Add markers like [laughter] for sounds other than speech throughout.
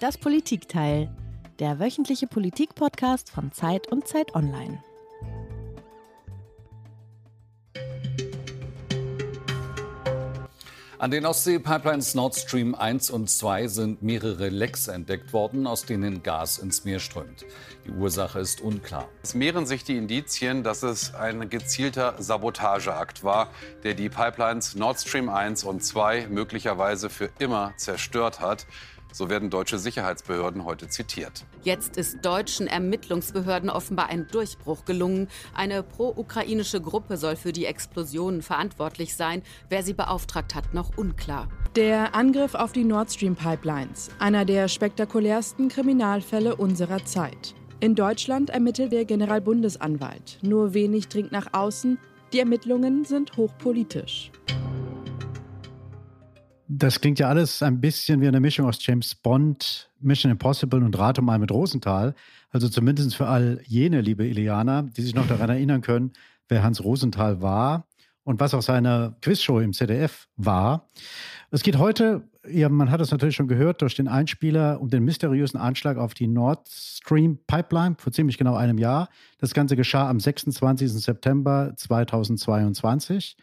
Das Politikteil, der wöchentliche Politik-Podcast von Zeit und Zeit Online. An den Ostsee-Pipelines Nord Stream 1 und 2 sind mehrere Lecks entdeckt worden, aus denen Gas ins Meer strömt. Die Ursache ist unklar. Es mehren sich die Indizien, dass es ein gezielter Sabotageakt war, der die Pipelines Nord Stream 1 und 2 möglicherweise für immer zerstört hat. So werden deutsche Sicherheitsbehörden heute zitiert. Jetzt ist deutschen Ermittlungsbehörden offenbar ein Durchbruch gelungen. Eine pro-ukrainische Gruppe soll für die Explosionen verantwortlich sein. Wer sie beauftragt hat, noch unklar. Der Angriff auf die Nord Stream Pipelines, einer der spektakulärsten Kriminalfälle unserer Zeit. In Deutschland ermittelt der Generalbundesanwalt. Nur wenig dringt nach außen. Die Ermittlungen sind hochpolitisch. Das klingt ja alles ein bisschen wie eine Mischung aus James Bond, Mission Impossible und Rate mal mit Rosenthal. Also zumindest für all jene, liebe Iliana, die sich noch daran [laughs] erinnern können, wer Hans Rosenthal war und was auch seine Quizshow im ZDF war. Es geht heute, ja, man hat es natürlich schon gehört, durch den Einspieler um den mysteriösen Anschlag auf die Nord Stream Pipeline vor ziemlich genau einem Jahr. Das Ganze geschah am 26. September 2022.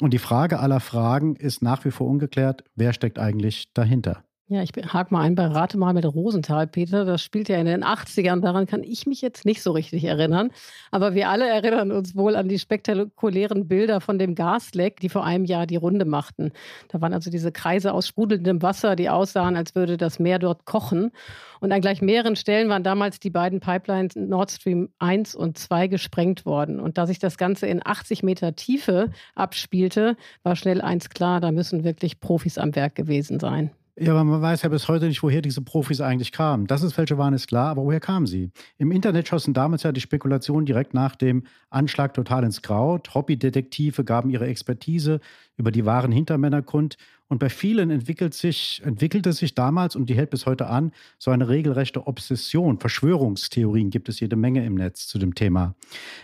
Und die Frage aller Fragen ist nach wie vor ungeklärt, wer steckt eigentlich dahinter? Ja, ich hake mal ein bei Rate mal mit Rosenthal, Peter. Das spielt ja in den 80ern. Daran kann ich mich jetzt nicht so richtig erinnern. Aber wir alle erinnern uns wohl an die spektakulären Bilder von dem Gasleck, die vor einem Jahr die Runde machten. Da waren also diese Kreise aus sprudelndem Wasser, die aussahen, als würde das Meer dort kochen. Und an gleich mehreren Stellen waren damals die beiden Pipelines Nord Stream 1 und 2 gesprengt worden. Und da sich das Ganze in 80 Meter Tiefe abspielte, war schnell eins klar, da müssen wirklich Profis am Werk gewesen sein. Ja, aber man weiß ja bis heute nicht, woher diese Profis eigentlich kamen. Dass es welche waren, ist klar, aber woher kamen sie? Im Internet schossen damals ja die Spekulationen direkt nach dem Anschlag total ins Kraut. Hobbydetektive gaben ihre Expertise über die wahren Hintermänner kund. Und bei vielen entwickelt sich, entwickelte sich damals, und die hält bis heute an, so eine regelrechte Obsession. Verschwörungstheorien gibt es jede Menge im Netz zu dem Thema.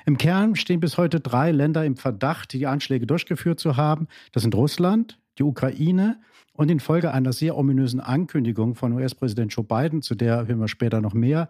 Im Kern stehen bis heute drei Länder im Verdacht, die Anschläge durchgeführt zu haben. Das sind Russland, die Ukraine und infolge einer sehr ominösen Ankündigung von US-Präsident Joe Biden, zu der hören wir später noch mehr,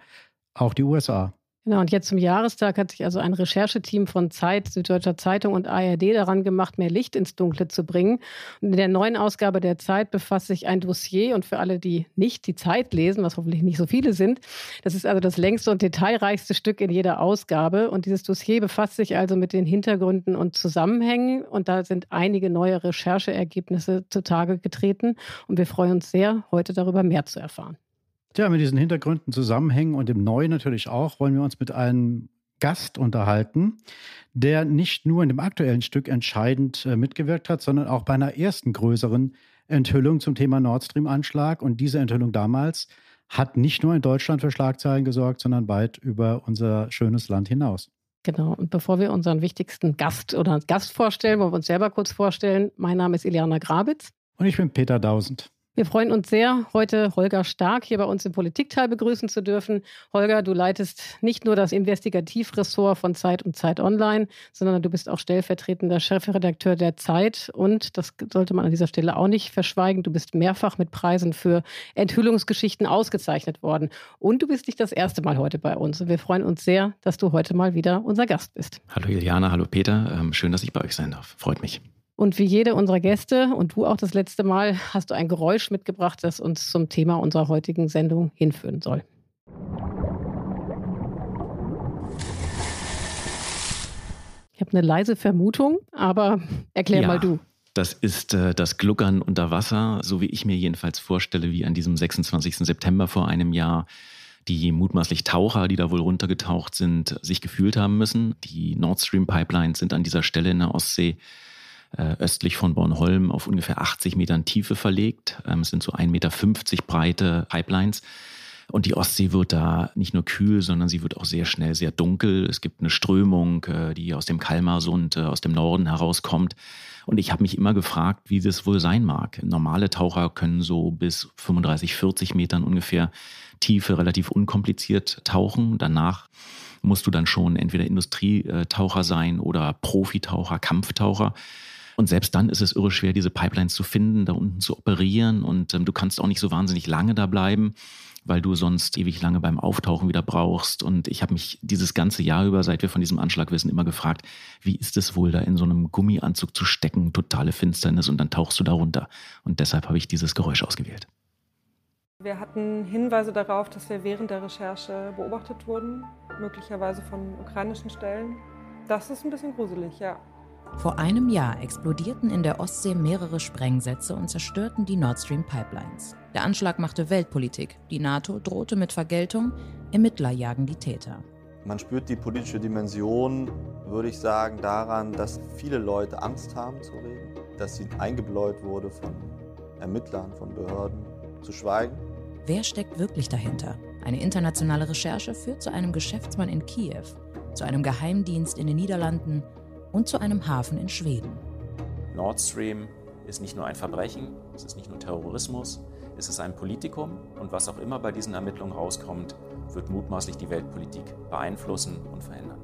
auch die USA. Genau, und jetzt zum Jahrestag hat sich also ein Rechercheteam von Zeit, Süddeutscher Zeitung und ARD daran gemacht, mehr Licht ins Dunkle zu bringen. Und in der neuen Ausgabe der Zeit befasst sich ein Dossier und für alle, die nicht die Zeit lesen, was hoffentlich nicht so viele sind, das ist also das längste und detailreichste Stück in jeder Ausgabe. Und dieses Dossier befasst sich also mit den Hintergründen und Zusammenhängen. Und da sind einige neue Rechercheergebnisse zutage getreten. Und wir freuen uns sehr, heute darüber mehr zu erfahren. Ja, mit diesen Hintergründen zusammenhängen und im Neuen natürlich auch, wollen wir uns mit einem Gast unterhalten, der nicht nur in dem aktuellen Stück entscheidend äh, mitgewirkt hat, sondern auch bei einer ersten größeren Enthüllung zum Thema Nord Stream-Anschlag. Und diese Enthüllung damals hat nicht nur in Deutschland für Schlagzeilen gesorgt, sondern weit über unser schönes Land hinaus. Genau. Und bevor wir unseren wichtigsten Gast oder Gast vorstellen, wollen wir uns selber kurz vorstellen. Mein Name ist Iliana Grabitz. Und ich bin Peter Dausend. Wir freuen uns sehr, heute Holger Stark hier bei uns im Politikteil begrüßen zu dürfen. Holger, du leitest nicht nur das Investigativressort von Zeit und Zeit Online, sondern du bist auch stellvertretender Chefredakteur der Zeit. Und das sollte man an dieser Stelle auch nicht verschweigen. Du bist mehrfach mit Preisen für Enthüllungsgeschichten ausgezeichnet worden. Und du bist nicht das erste Mal heute bei uns. Und wir freuen uns sehr, dass du heute mal wieder unser Gast bist. Hallo Iliana, hallo Peter. Ähm, schön, dass ich bei euch sein darf. Freut mich. Und wie jede unserer Gäste und du auch das letzte Mal hast du ein Geräusch mitgebracht, das uns zum Thema unserer heutigen Sendung hinführen soll. Ich habe eine leise Vermutung, aber erklär ja. mal du. Das ist äh, das Gluckern unter Wasser, so wie ich mir jedenfalls vorstelle, wie an diesem 26. September vor einem Jahr die mutmaßlich Taucher, die da wohl runtergetaucht sind, sich gefühlt haben müssen. Die Nord Stream Pipelines sind an dieser Stelle in der Ostsee äh, östlich von Bornholm auf ungefähr 80 Metern Tiefe verlegt. Ähm, es sind so 1,50 Meter breite Pipelines. Und die Ostsee wird da nicht nur kühl, sondern sie wird auch sehr schnell sehr dunkel. Es gibt eine Strömung, äh, die aus dem Kalmarsund, äh, aus dem Norden herauskommt. Und ich habe mich immer gefragt, wie das wohl sein mag. Normale Taucher können so bis 35, 40 Metern ungefähr Tiefe relativ unkompliziert tauchen. Danach musst du dann schon entweder Industrietaucher sein oder Profitaucher, Kampftaucher. Und selbst dann ist es irre schwer, diese Pipelines zu finden, da unten zu operieren. Und ähm, du kannst auch nicht so wahnsinnig lange da bleiben, weil du sonst ewig lange beim Auftauchen wieder brauchst. Und ich habe mich dieses ganze Jahr über, seit wir von diesem Anschlag wissen, immer gefragt, wie ist es wohl, da in so einem Gummianzug zu stecken, totale Finsternis und dann tauchst du da runter. Und deshalb habe ich dieses Geräusch ausgewählt. Wir hatten Hinweise darauf, dass wir während der Recherche beobachtet wurden, möglicherweise von ukrainischen Stellen. Das ist ein bisschen gruselig, ja. Vor einem Jahr explodierten in der Ostsee mehrere Sprengsätze und zerstörten die Nord Stream Pipelines. Der Anschlag machte Weltpolitik. Die NATO drohte mit Vergeltung, Ermittler jagen die Täter. Man spürt die politische Dimension, würde ich sagen, daran, dass viele Leute Angst haben zu reden, dass sie eingebläut wurde von Ermittlern, von Behörden, zu schweigen. Wer steckt wirklich dahinter? Eine internationale Recherche führt zu einem Geschäftsmann in Kiew, zu einem Geheimdienst in den Niederlanden und zu einem Hafen in Schweden. Nord Stream ist nicht nur ein Verbrechen, es ist nicht nur Terrorismus, es ist ein Politikum und was auch immer bei diesen Ermittlungen rauskommt, wird mutmaßlich die Weltpolitik beeinflussen und verändern.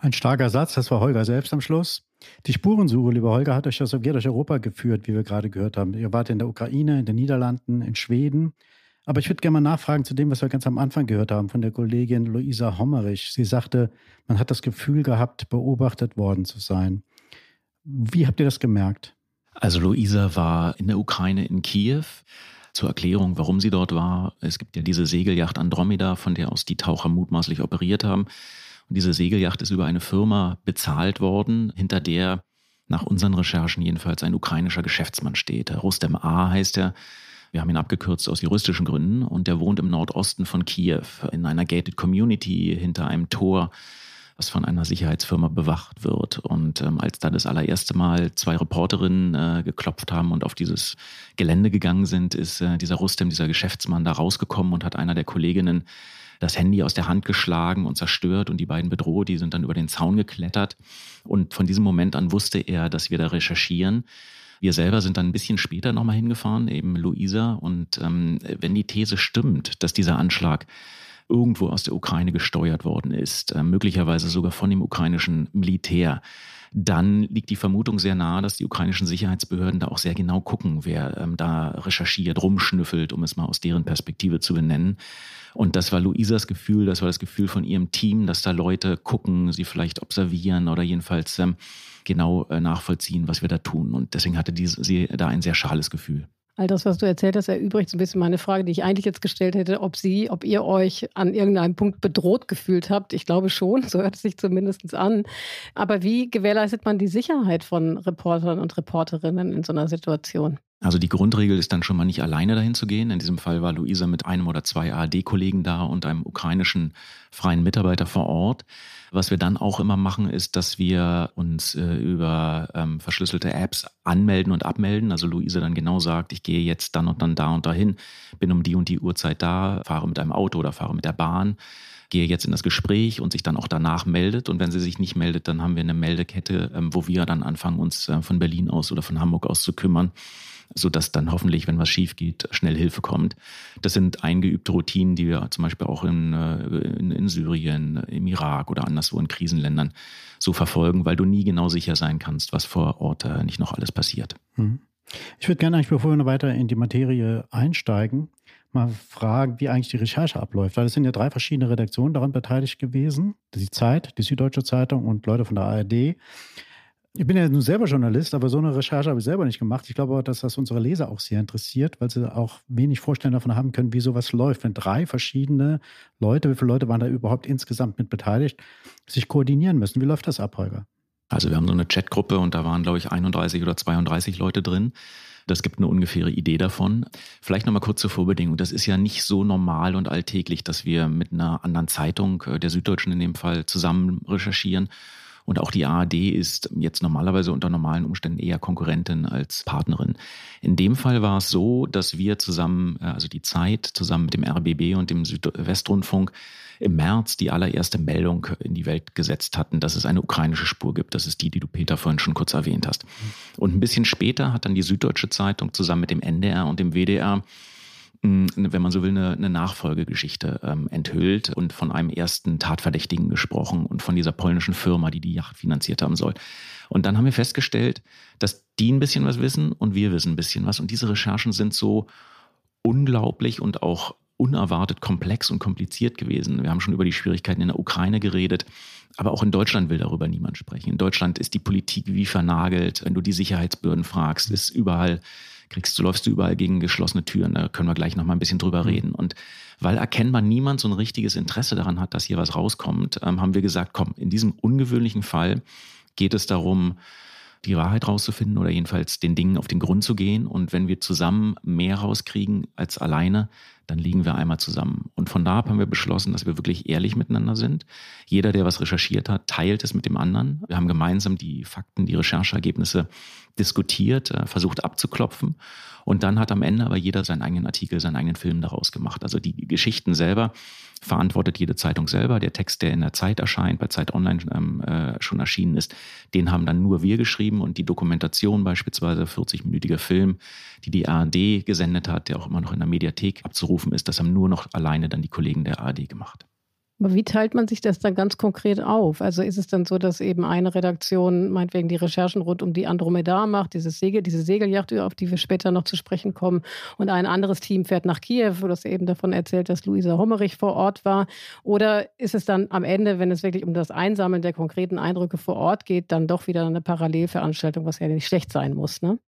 Ein starker Satz, das war Holger selbst am Schluss. Die Spurensuche, lieber Holger, hat euch ja Sowjet durch Europa geführt, wie wir gerade gehört haben. Ihr wart in der Ukraine, in den Niederlanden, in Schweden. Aber ich würde gerne mal nachfragen zu dem, was wir ganz am Anfang gehört haben von der Kollegin Luisa Hommerich. Sie sagte, man hat das Gefühl gehabt, beobachtet worden zu sein. Wie habt ihr das gemerkt? Also Luisa war in der Ukraine in Kiew. Zur Erklärung, warum sie dort war. Es gibt ja diese Segelyacht Andromeda, von der aus die Taucher mutmaßlich operiert haben. Und diese Segelyacht ist über eine Firma bezahlt worden, hinter der nach unseren Recherchen jedenfalls ein ukrainischer Geschäftsmann steht. Rustem A heißt er. Wir haben ihn abgekürzt aus juristischen Gründen und der wohnt im Nordosten von Kiew in einer gated Community hinter einem Tor, was von einer Sicherheitsfirma bewacht wird. Und ähm, als da das allererste Mal zwei Reporterinnen äh, geklopft haben und auf dieses Gelände gegangen sind, ist äh, dieser Rustem, dieser Geschäftsmann, da rausgekommen und hat einer der Kolleginnen das Handy aus der Hand geschlagen und zerstört und die beiden bedroht. Die sind dann über den Zaun geklettert. Und von diesem Moment an wusste er, dass wir da recherchieren. Wir selber sind dann ein bisschen später nochmal hingefahren, eben Luisa. Und ähm, wenn die These stimmt, dass dieser Anschlag irgendwo aus der Ukraine gesteuert worden ist, äh, möglicherweise sogar von dem ukrainischen Militär, dann liegt die Vermutung sehr nahe, dass die ukrainischen Sicherheitsbehörden da auch sehr genau gucken, wer ähm, da recherchiert, rumschnüffelt, um es mal aus deren Perspektive zu benennen. Und das war Luisas Gefühl, das war das Gefühl von ihrem Team, dass da Leute gucken, sie vielleicht observieren oder jedenfalls ähm, genau äh, nachvollziehen, was wir da tun. Und deswegen hatte diese, sie da ein sehr schales Gefühl. All das, was du erzählt hast, erübrigt so ein bisschen meine Frage, die ich eigentlich jetzt gestellt hätte, ob Sie, ob ihr euch an irgendeinem Punkt bedroht gefühlt habt. Ich glaube schon, [laughs] so hört es sich zumindest an. Aber wie gewährleistet man die Sicherheit von Reportern und Reporterinnen in so einer Situation? Also die Grundregel ist dann schon mal nicht alleine dahin zu gehen. In diesem Fall war Luisa mit einem oder zwei ARD-Kollegen da und einem ukrainischen freien Mitarbeiter vor Ort. Was wir dann auch immer machen, ist, dass wir uns äh, über ähm, verschlüsselte Apps anmelden und abmelden. Also Luisa dann genau sagt, ich gehe jetzt dann und dann da und dahin, bin um die und die Uhrzeit da, fahre mit einem Auto oder fahre mit der Bahn gehe jetzt in das Gespräch und sich dann auch danach meldet. Und wenn sie sich nicht meldet, dann haben wir eine Meldekette, ähm, wo wir dann anfangen, uns äh, von Berlin aus oder von Hamburg aus zu kümmern sodass dann hoffentlich, wenn was schief geht, schnell Hilfe kommt. Das sind eingeübte Routinen, die wir zum Beispiel auch in, äh, in, in Syrien, im Irak oder anderswo in Krisenländern so verfolgen, weil du nie genau sicher sein kannst, was vor Ort äh, nicht noch alles passiert. Mhm. Ich würde gerne eigentlich, bevor wir noch weiter in die Materie einsteigen, mal fragen, wie eigentlich die Recherche abläuft. Weil es sind ja drei verschiedene Redaktionen daran beteiligt gewesen. Die Zeit, die Süddeutsche Zeitung und Leute von der ARD. Ich bin ja nun selber Journalist, aber so eine Recherche habe ich selber nicht gemacht. Ich glaube aber, dass das unsere Leser auch sehr interessiert, weil sie auch wenig Vorstellung davon haben können, wie sowas läuft. Wenn drei verschiedene Leute, wie viele Leute waren da überhaupt insgesamt mit beteiligt, sich koordinieren müssen. Wie läuft das ab, Holger? Also wir haben so eine Chatgruppe und da waren, glaube ich, 31 oder 32 Leute drin. Das gibt eine ungefähre Idee davon. Vielleicht nochmal kurz zur Vorbedingung. Das ist ja nicht so normal und alltäglich, dass wir mit einer anderen Zeitung, äh, der Süddeutschen in dem Fall, zusammen recherchieren und auch die ARD ist jetzt normalerweise unter normalen Umständen eher Konkurrentin als Partnerin. In dem Fall war es so, dass wir zusammen, äh, also die Zeit, zusammen mit dem RBB und dem Südwestrundfunk, im März die allererste Meldung in die Welt gesetzt hatten, dass es eine ukrainische Spur gibt. Das ist die, die du Peter vorhin schon kurz erwähnt hast. Und ein bisschen später hat dann die Süddeutsche Zeitung zusammen mit dem NDR und dem WDR wenn man so will, eine, eine Nachfolgegeschichte ähm, enthüllt und von einem ersten Tatverdächtigen gesprochen und von dieser polnischen Firma, die die Yacht finanziert haben soll. Und dann haben wir festgestellt, dass die ein bisschen was wissen und wir wissen ein bisschen was. Und diese Recherchen sind so unglaublich und auch unerwartet komplex und kompliziert gewesen. Wir haben schon über die Schwierigkeiten in der Ukraine geredet, aber auch in Deutschland will darüber niemand sprechen. In Deutschland ist die Politik wie vernagelt. Wenn du die Sicherheitsbehörden fragst, ist überall kriegst du läufst du überall gegen geschlossene Türen. Da können wir gleich noch mal ein bisschen drüber mhm. reden. Und weil erkennbar niemand so ein richtiges Interesse daran hat, dass hier was rauskommt, ähm, haben wir gesagt, komm, in diesem ungewöhnlichen Fall geht es darum, die Wahrheit rauszufinden oder jedenfalls den Dingen auf den Grund zu gehen. Und wenn wir zusammen mehr rauskriegen als alleine, dann liegen wir einmal zusammen. Und von da ab haben wir beschlossen, dass wir wirklich ehrlich miteinander sind. Jeder, der was recherchiert hat, teilt es mit dem anderen. Wir haben gemeinsam die Fakten, die Rechercheergebnisse diskutiert, äh, versucht abzuklopfen. Und dann hat am Ende aber jeder seinen eigenen Artikel, seinen eigenen Film daraus gemacht. Also die Geschichten selber verantwortet jede Zeitung selber. Der Text, der in der Zeit erscheint, bei Zeit Online ähm, äh, schon erschienen ist, den haben dann nur wir geschrieben und die Dokumentation beispielsweise, 40-minütiger Film, die die ARD gesendet hat, der auch immer noch in der Mediathek abzurufen ist, das haben nur noch alleine dann die Kollegen der ARD gemacht. Aber wie teilt man sich das dann ganz konkret auf? Also ist es dann so, dass eben eine Redaktion meinetwegen die Recherchen rund um die Andromeda macht, dieses Segel, diese Segeljacht, auf die wir später noch zu sprechen kommen, und ein anderes Team fährt nach Kiew, wo das eben davon erzählt, dass Luisa Hommerich vor Ort war? Oder ist es dann am Ende, wenn es wirklich um das Einsammeln der konkreten Eindrücke vor Ort geht, dann doch wieder eine Parallelveranstaltung, was ja nicht schlecht sein muss, ne?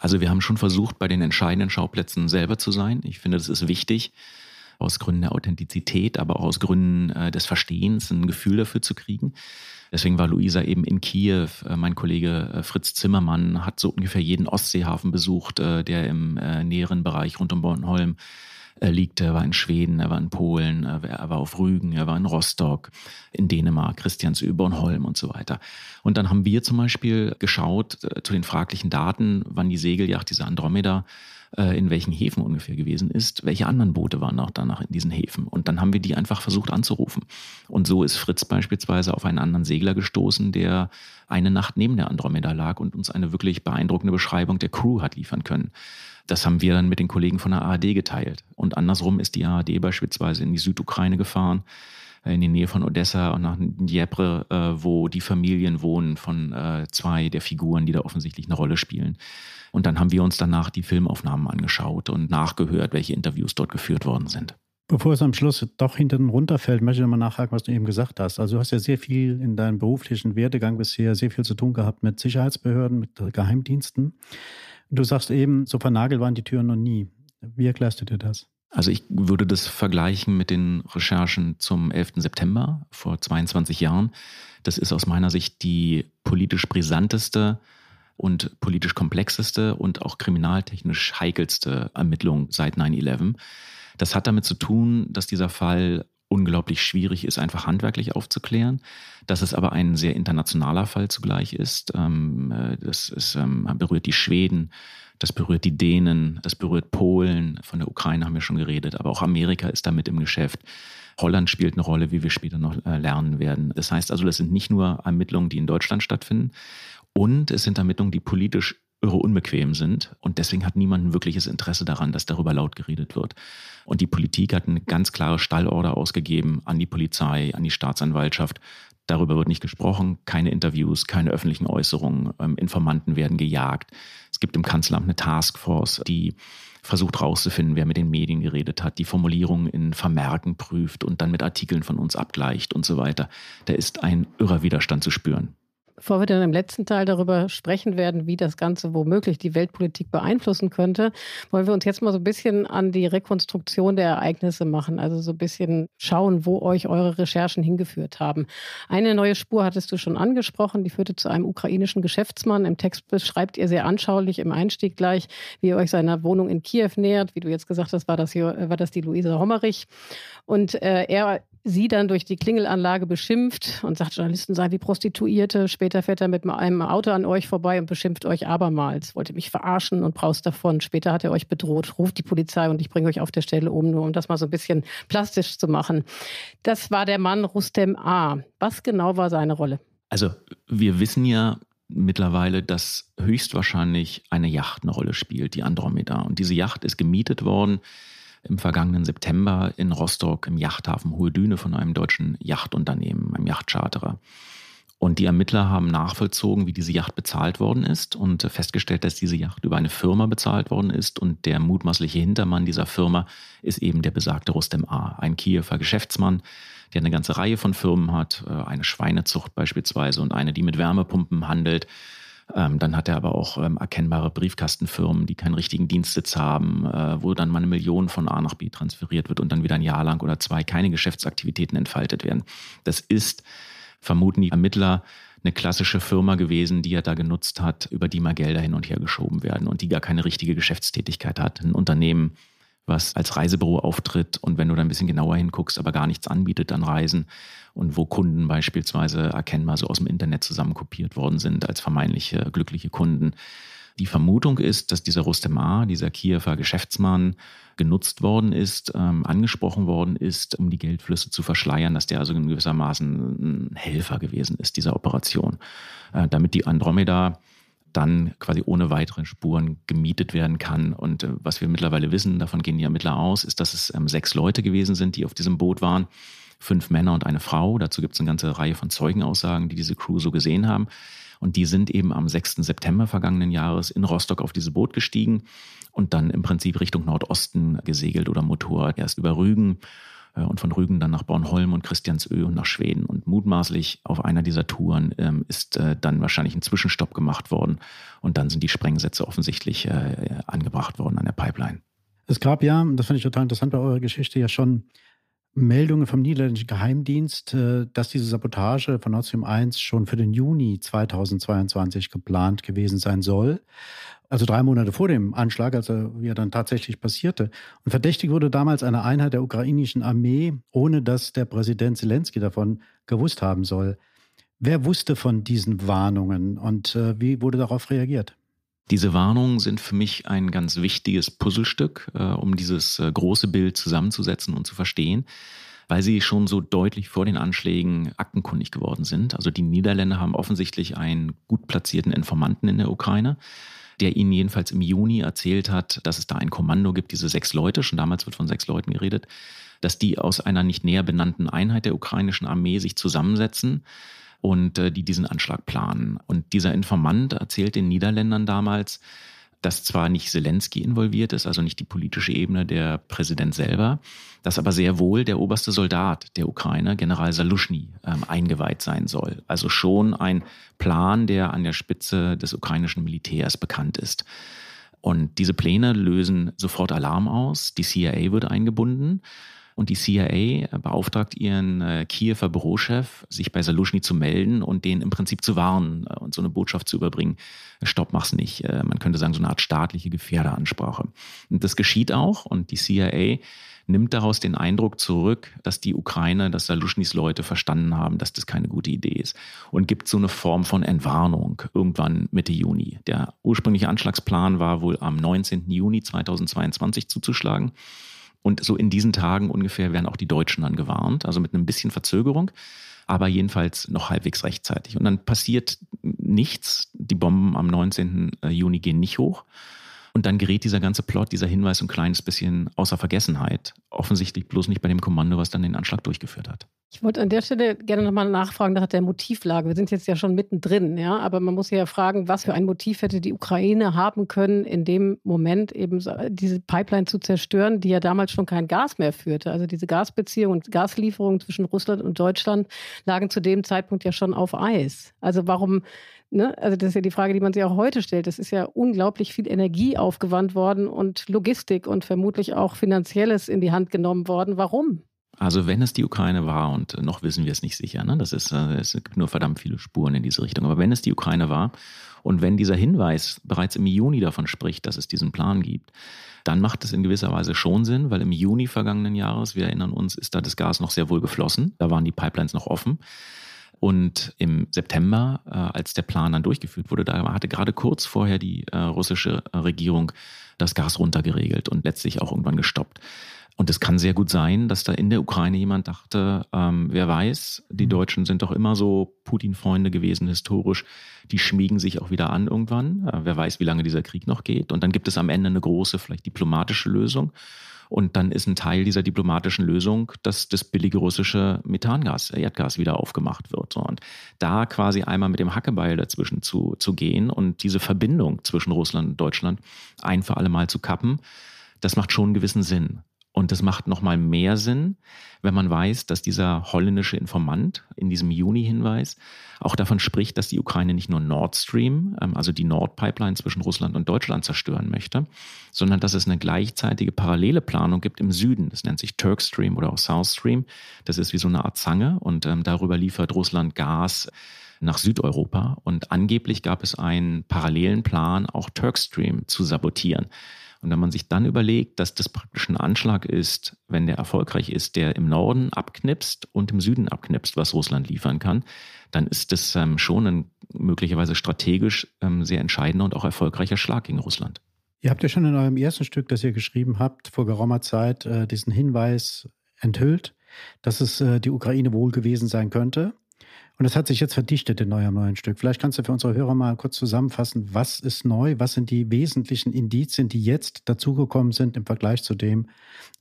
Also wir haben schon versucht, bei den entscheidenden Schauplätzen selber zu sein. Ich finde, das ist wichtig aus Gründen der Authentizität, aber auch aus Gründen äh, des Verstehens ein Gefühl dafür zu kriegen. Deswegen war Luisa eben in Kiew. Äh, mein Kollege äh, Fritz Zimmermann hat so ungefähr jeden Ostseehafen besucht, äh, der im äh, näheren Bereich rund um Bornholm liegt, er war in Schweden, er war in Polen, er war auf Rügen, er war in Rostock, in Dänemark, Christiansö, Bornholm und so weiter. Und dann haben wir zum Beispiel geschaut zu den fraglichen Daten, wann die Segeljacht, diese Andromeda, in welchen Häfen ungefähr gewesen ist, welche anderen Boote waren auch danach in diesen Häfen. Und dann haben wir die einfach versucht anzurufen. Und so ist Fritz beispielsweise auf einen anderen Segler gestoßen, der eine Nacht neben der Andromeda lag und uns eine wirklich beeindruckende Beschreibung der Crew hat liefern können. Das haben wir dann mit den Kollegen von der ARD geteilt. Und andersrum ist die ARD beispielsweise in die Südukraine gefahren, äh, in die Nähe von Odessa und nach Dnjepr, äh, wo die Familien wohnen von zwei der Figuren, die da offensichtlich eine Rolle spielen. Und dann haben wir uns danach die Filmaufnahmen angeschaut und nachgehört, welche Interviews dort geführt worden sind. Bevor es am Schluss doch hinten runterfällt, möchte ich nochmal nachhaken, was du eben gesagt hast. Also du hast ja sehr viel in deinem beruflichen Werdegang bisher sehr viel zu tun gehabt mit Sicherheitsbehörden, mit Geheimdiensten. Du sagst eben, so vernagelt waren die Türen noch nie. Wie erklärst du dir das? Also ich würde das vergleichen mit den Recherchen zum 11. September vor 22 Jahren. Das ist aus meiner Sicht die politisch brisanteste und politisch komplexeste und auch kriminaltechnisch heikelste Ermittlung seit 9-11. Das hat damit zu tun, dass dieser Fall unglaublich schwierig ist, einfach handwerklich aufzuklären, dass es aber ein sehr internationaler Fall zugleich ist. Ähm, äh, das ist, ähm, berührt die Schweden, das berührt die Dänen, das berührt Polen, von der Ukraine haben wir schon geredet, aber auch Amerika ist damit im Geschäft. Holland spielt eine Rolle, wie wir später noch äh, lernen werden. Das heißt also, das sind nicht nur Ermittlungen, die in Deutschland stattfinden, und es sind Ermittlungen, die politisch irre unbequem sind. Und deswegen hat niemand ein wirkliches Interesse daran, dass darüber laut geredet wird. Und die Politik hat eine ganz klare Stallorder ausgegeben an die Polizei, an die Staatsanwaltschaft. Darüber wird nicht gesprochen, keine Interviews, keine öffentlichen Äußerungen. Ähm, Informanten werden gejagt. Es gibt im Kanzleramt eine Taskforce, die versucht herauszufinden, wer mit den Medien geredet hat, die Formulierungen in Vermerken prüft und dann mit Artikeln von uns abgleicht und so weiter. Da ist ein irrer Widerstand zu spüren. Bevor wir dann im letzten Teil darüber sprechen werden, wie das Ganze womöglich die Weltpolitik beeinflussen könnte, wollen wir uns jetzt mal so ein bisschen an die Rekonstruktion der Ereignisse machen. Also so ein bisschen schauen, wo euch eure Recherchen hingeführt haben. Eine neue Spur hattest du schon angesprochen, die führte zu einem ukrainischen Geschäftsmann. Im Text beschreibt ihr sehr anschaulich im Einstieg gleich, wie ihr euch seiner Wohnung in Kiew nähert. Wie du jetzt gesagt hast, war das, hier, war das die Luisa Hommerich. Und äh, er sie dann durch die Klingelanlage beschimpft und sagt, Journalisten seien wie Prostituierte. Später fährt er mit einem Auto an euch vorbei und beschimpft euch abermals. Wollte mich verarschen und braust davon. Später hat er euch bedroht, ruft die Polizei und ich bringe euch auf der Stelle um, nur um das mal so ein bisschen plastisch zu machen. Das war der Mann Rustem A. Was genau war seine Rolle? Also wir wissen ja mittlerweile, dass höchstwahrscheinlich eine Yacht eine Rolle spielt, die Andromeda. Und diese Yacht ist gemietet worden im vergangenen September in Rostock im Yachthafen Hohe Düne von einem deutschen Yachtunternehmen, einem Yachtcharterer. Und die Ermittler haben nachvollzogen, wie diese Yacht bezahlt worden ist und festgestellt, dass diese Yacht über eine Firma bezahlt worden ist. Und der mutmaßliche Hintermann dieser Firma ist eben der besagte Rustem A., ein Kiewer Geschäftsmann, der eine ganze Reihe von Firmen hat, äh, eine Schweinezucht beispielsweise und eine, die mit Wärmepumpen handelt. Ähm, dann hat er aber auch ähm, erkennbare Briefkastenfirmen, die keinen richtigen Dienstsitz haben, äh, wo dann mal eine Million von A nach B transferiert wird und dann wieder ein Jahr lang oder zwei keine Geschäftsaktivitäten entfaltet werden. Das ist vermuten die Ermittler, eine klassische Firma gewesen, die er da genutzt hat, über die mal Gelder hin und her geschoben werden und die gar keine richtige Geschäftstätigkeit hat. Ein Unternehmen, was als Reisebüro auftritt und wenn du da ein bisschen genauer hinguckst, aber gar nichts anbietet an Reisen und wo Kunden beispielsweise erkennbar so aus dem Internet zusammenkopiert worden sind als vermeintliche glückliche Kunden. Die Vermutung ist, dass dieser Rustemar, dieser Kiewer Geschäftsmann, genutzt worden ist, ähm, angesprochen worden ist, um die Geldflüsse zu verschleiern, dass der also gewissermaßen ein Helfer gewesen ist dieser Operation, äh, damit die Andromeda dann quasi ohne weitere Spuren gemietet werden kann. Und äh, was wir mittlerweile wissen, davon gehen die Ermittler aus, ist, dass es ähm, sechs Leute gewesen sind, die auf diesem Boot waren. Fünf Männer und eine Frau. Dazu gibt es eine ganze Reihe von Zeugenaussagen, die diese Crew so gesehen haben. Und die sind eben am 6. September vergangenen Jahres in Rostock auf dieses Boot gestiegen und dann im Prinzip Richtung Nordosten gesegelt oder Motor erst über Rügen und von Rügen dann nach Bornholm und Christiansö und nach Schweden. Und mutmaßlich auf einer dieser Touren ähm, ist äh, dann wahrscheinlich ein Zwischenstopp gemacht worden und dann sind die Sprengsätze offensichtlich äh, angebracht worden an der Pipeline. Es gab ja, das fand ich total interessant bei eurer Geschichte, ja schon Meldungen vom niederländischen Geheimdienst, äh, dass diese Sabotage von Nord Stream 1 schon für den Juni 2022 geplant gewesen sein soll. Also drei Monate vor dem Anschlag, also wie er dann tatsächlich passierte. Und verdächtig wurde damals eine Einheit der ukrainischen Armee, ohne dass der Präsident Zelensky davon gewusst haben soll. Wer wusste von diesen Warnungen und äh, wie wurde darauf reagiert? Diese Warnungen sind für mich ein ganz wichtiges Puzzlestück, äh, um dieses äh, große Bild zusammenzusetzen und zu verstehen, weil sie schon so deutlich vor den Anschlägen aktenkundig geworden sind. Also die Niederländer haben offensichtlich einen gut platzierten Informanten in der Ukraine, der ihnen jedenfalls im Juni erzählt hat, dass es da ein Kommando gibt, diese sechs Leute, schon damals wird von sechs Leuten geredet, dass die aus einer nicht näher benannten Einheit der ukrainischen Armee sich zusammensetzen und äh, die diesen Anschlag planen. Und dieser Informant erzählt den Niederländern damals, dass zwar nicht Zelensky involviert ist, also nicht die politische Ebene der Präsident selber, dass aber sehr wohl der oberste Soldat der Ukraine, General Salushny, ähm, eingeweiht sein soll. Also schon ein Plan, der an der Spitze des ukrainischen Militärs bekannt ist. Und diese Pläne lösen sofort Alarm aus. Die CIA wird eingebunden. Und die CIA beauftragt ihren äh, Kiewer Bürochef, sich bei Salushny zu melden und den im Prinzip zu warnen äh, und so eine Botschaft zu überbringen. Stopp, mach's nicht. Äh, man könnte sagen, so eine Art staatliche Gefährderansprache. Und das geschieht auch und die CIA nimmt daraus den Eindruck zurück, dass die Ukraine, dass Salushnys Leute verstanden haben, dass das keine gute Idee ist und gibt so eine Form von Entwarnung irgendwann Mitte Juni. Der ursprüngliche Anschlagsplan war wohl am 19. Juni 2022 zuzuschlagen. Und so in diesen Tagen ungefähr werden auch die Deutschen dann gewarnt, also mit einem bisschen Verzögerung, aber jedenfalls noch halbwegs rechtzeitig. Und dann passiert nichts. Die Bomben am 19. Äh, Juni gehen nicht hoch. Und dann gerät dieser ganze Plot, dieser Hinweis ein kleines bisschen außer Vergessenheit. Offensichtlich bloß nicht bei dem Kommando, was dann den Anschlag durchgeführt hat. Ich wollte an der Stelle gerne nochmal nachfragen nach der Motivlage. Wir sind jetzt ja schon mittendrin, ja, aber man muss ja fragen, was für ein Motiv hätte die Ukraine haben können, in dem Moment eben diese Pipeline zu zerstören, die ja damals schon kein Gas mehr führte. Also diese Gasbeziehungen und Gaslieferungen zwischen Russland und Deutschland lagen zu dem Zeitpunkt ja schon auf Eis. Also warum Ne? Also das ist ja die Frage, die man sich auch heute stellt. Es ist ja unglaublich viel Energie aufgewandt worden und Logistik und vermutlich auch Finanzielles in die Hand genommen worden. Warum? Also wenn es die Ukraine war, und noch wissen wir es nicht sicher, ne? das ist, äh, es gibt nur verdammt viele Spuren in diese Richtung, aber wenn es die Ukraine war und wenn dieser Hinweis bereits im Juni davon spricht, dass es diesen Plan gibt, dann macht es in gewisser Weise schon Sinn, weil im Juni vergangenen Jahres, wir erinnern uns, ist da das Gas noch sehr wohl geflossen, da waren die Pipelines noch offen. Und im September, äh, als der Plan dann durchgeführt wurde, da hatte gerade kurz vorher die äh, russische Regierung das Gas runtergeregelt und letztlich auch irgendwann gestoppt. Und es kann sehr gut sein, dass da in der Ukraine jemand dachte, ähm, wer weiß, die mhm. Deutschen sind doch immer so Putin-Freunde gewesen historisch, die schmiegen sich auch wieder an irgendwann. Äh, wer weiß, wie lange dieser Krieg noch geht. Und dann gibt es am Ende eine große, vielleicht diplomatische Lösung. Und dann ist ein Teil dieser diplomatischen Lösung, dass das billige russische Methangas, Erdgas wieder aufgemacht wird. Und da quasi einmal mit dem Hackebeil dazwischen zu, zu gehen und diese Verbindung zwischen Russland und Deutschland ein für alle Mal zu kappen, das macht schon einen gewissen Sinn. Und das macht nochmal mehr Sinn, wenn man weiß, dass dieser holländische Informant in diesem Juni-Hinweis auch davon spricht, dass die Ukraine nicht nur Nord Stream, ähm, also die Nordpipeline zwischen Russland und Deutschland zerstören möchte, sondern dass es eine gleichzeitige parallele Planung gibt im Süden. Das nennt sich Turk Stream oder auch South Stream. Das ist wie so eine Art Zange und ähm, darüber liefert Russland Gas nach Südeuropa. Und angeblich gab es einen parallelen Plan, auch Turk Stream zu sabotieren. Und wenn man sich dann überlegt, dass das praktisch ein Anschlag ist, wenn der erfolgreich ist, der im Norden abknipst und im Süden abknipst, was Russland liefern kann, dann ist das ähm, schon ein möglicherweise strategisch ähm, sehr entscheidender und auch erfolgreicher Schlag gegen Russland. Ihr habt ja schon in eurem ersten Stück, das ihr geschrieben habt, vor geraumer Zeit äh, diesen Hinweis enthüllt, dass es äh, die Ukraine wohl gewesen sein könnte. Und das hat sich jetzt verdichtet in eurem neuen Stück. Vielleicht kannst du für unsere Hörer mal kurz zusammenfassen, was ist neu, was sind die wesentlichen Indizien, die jetzt dazugekommen sind im Vergleich zu dem,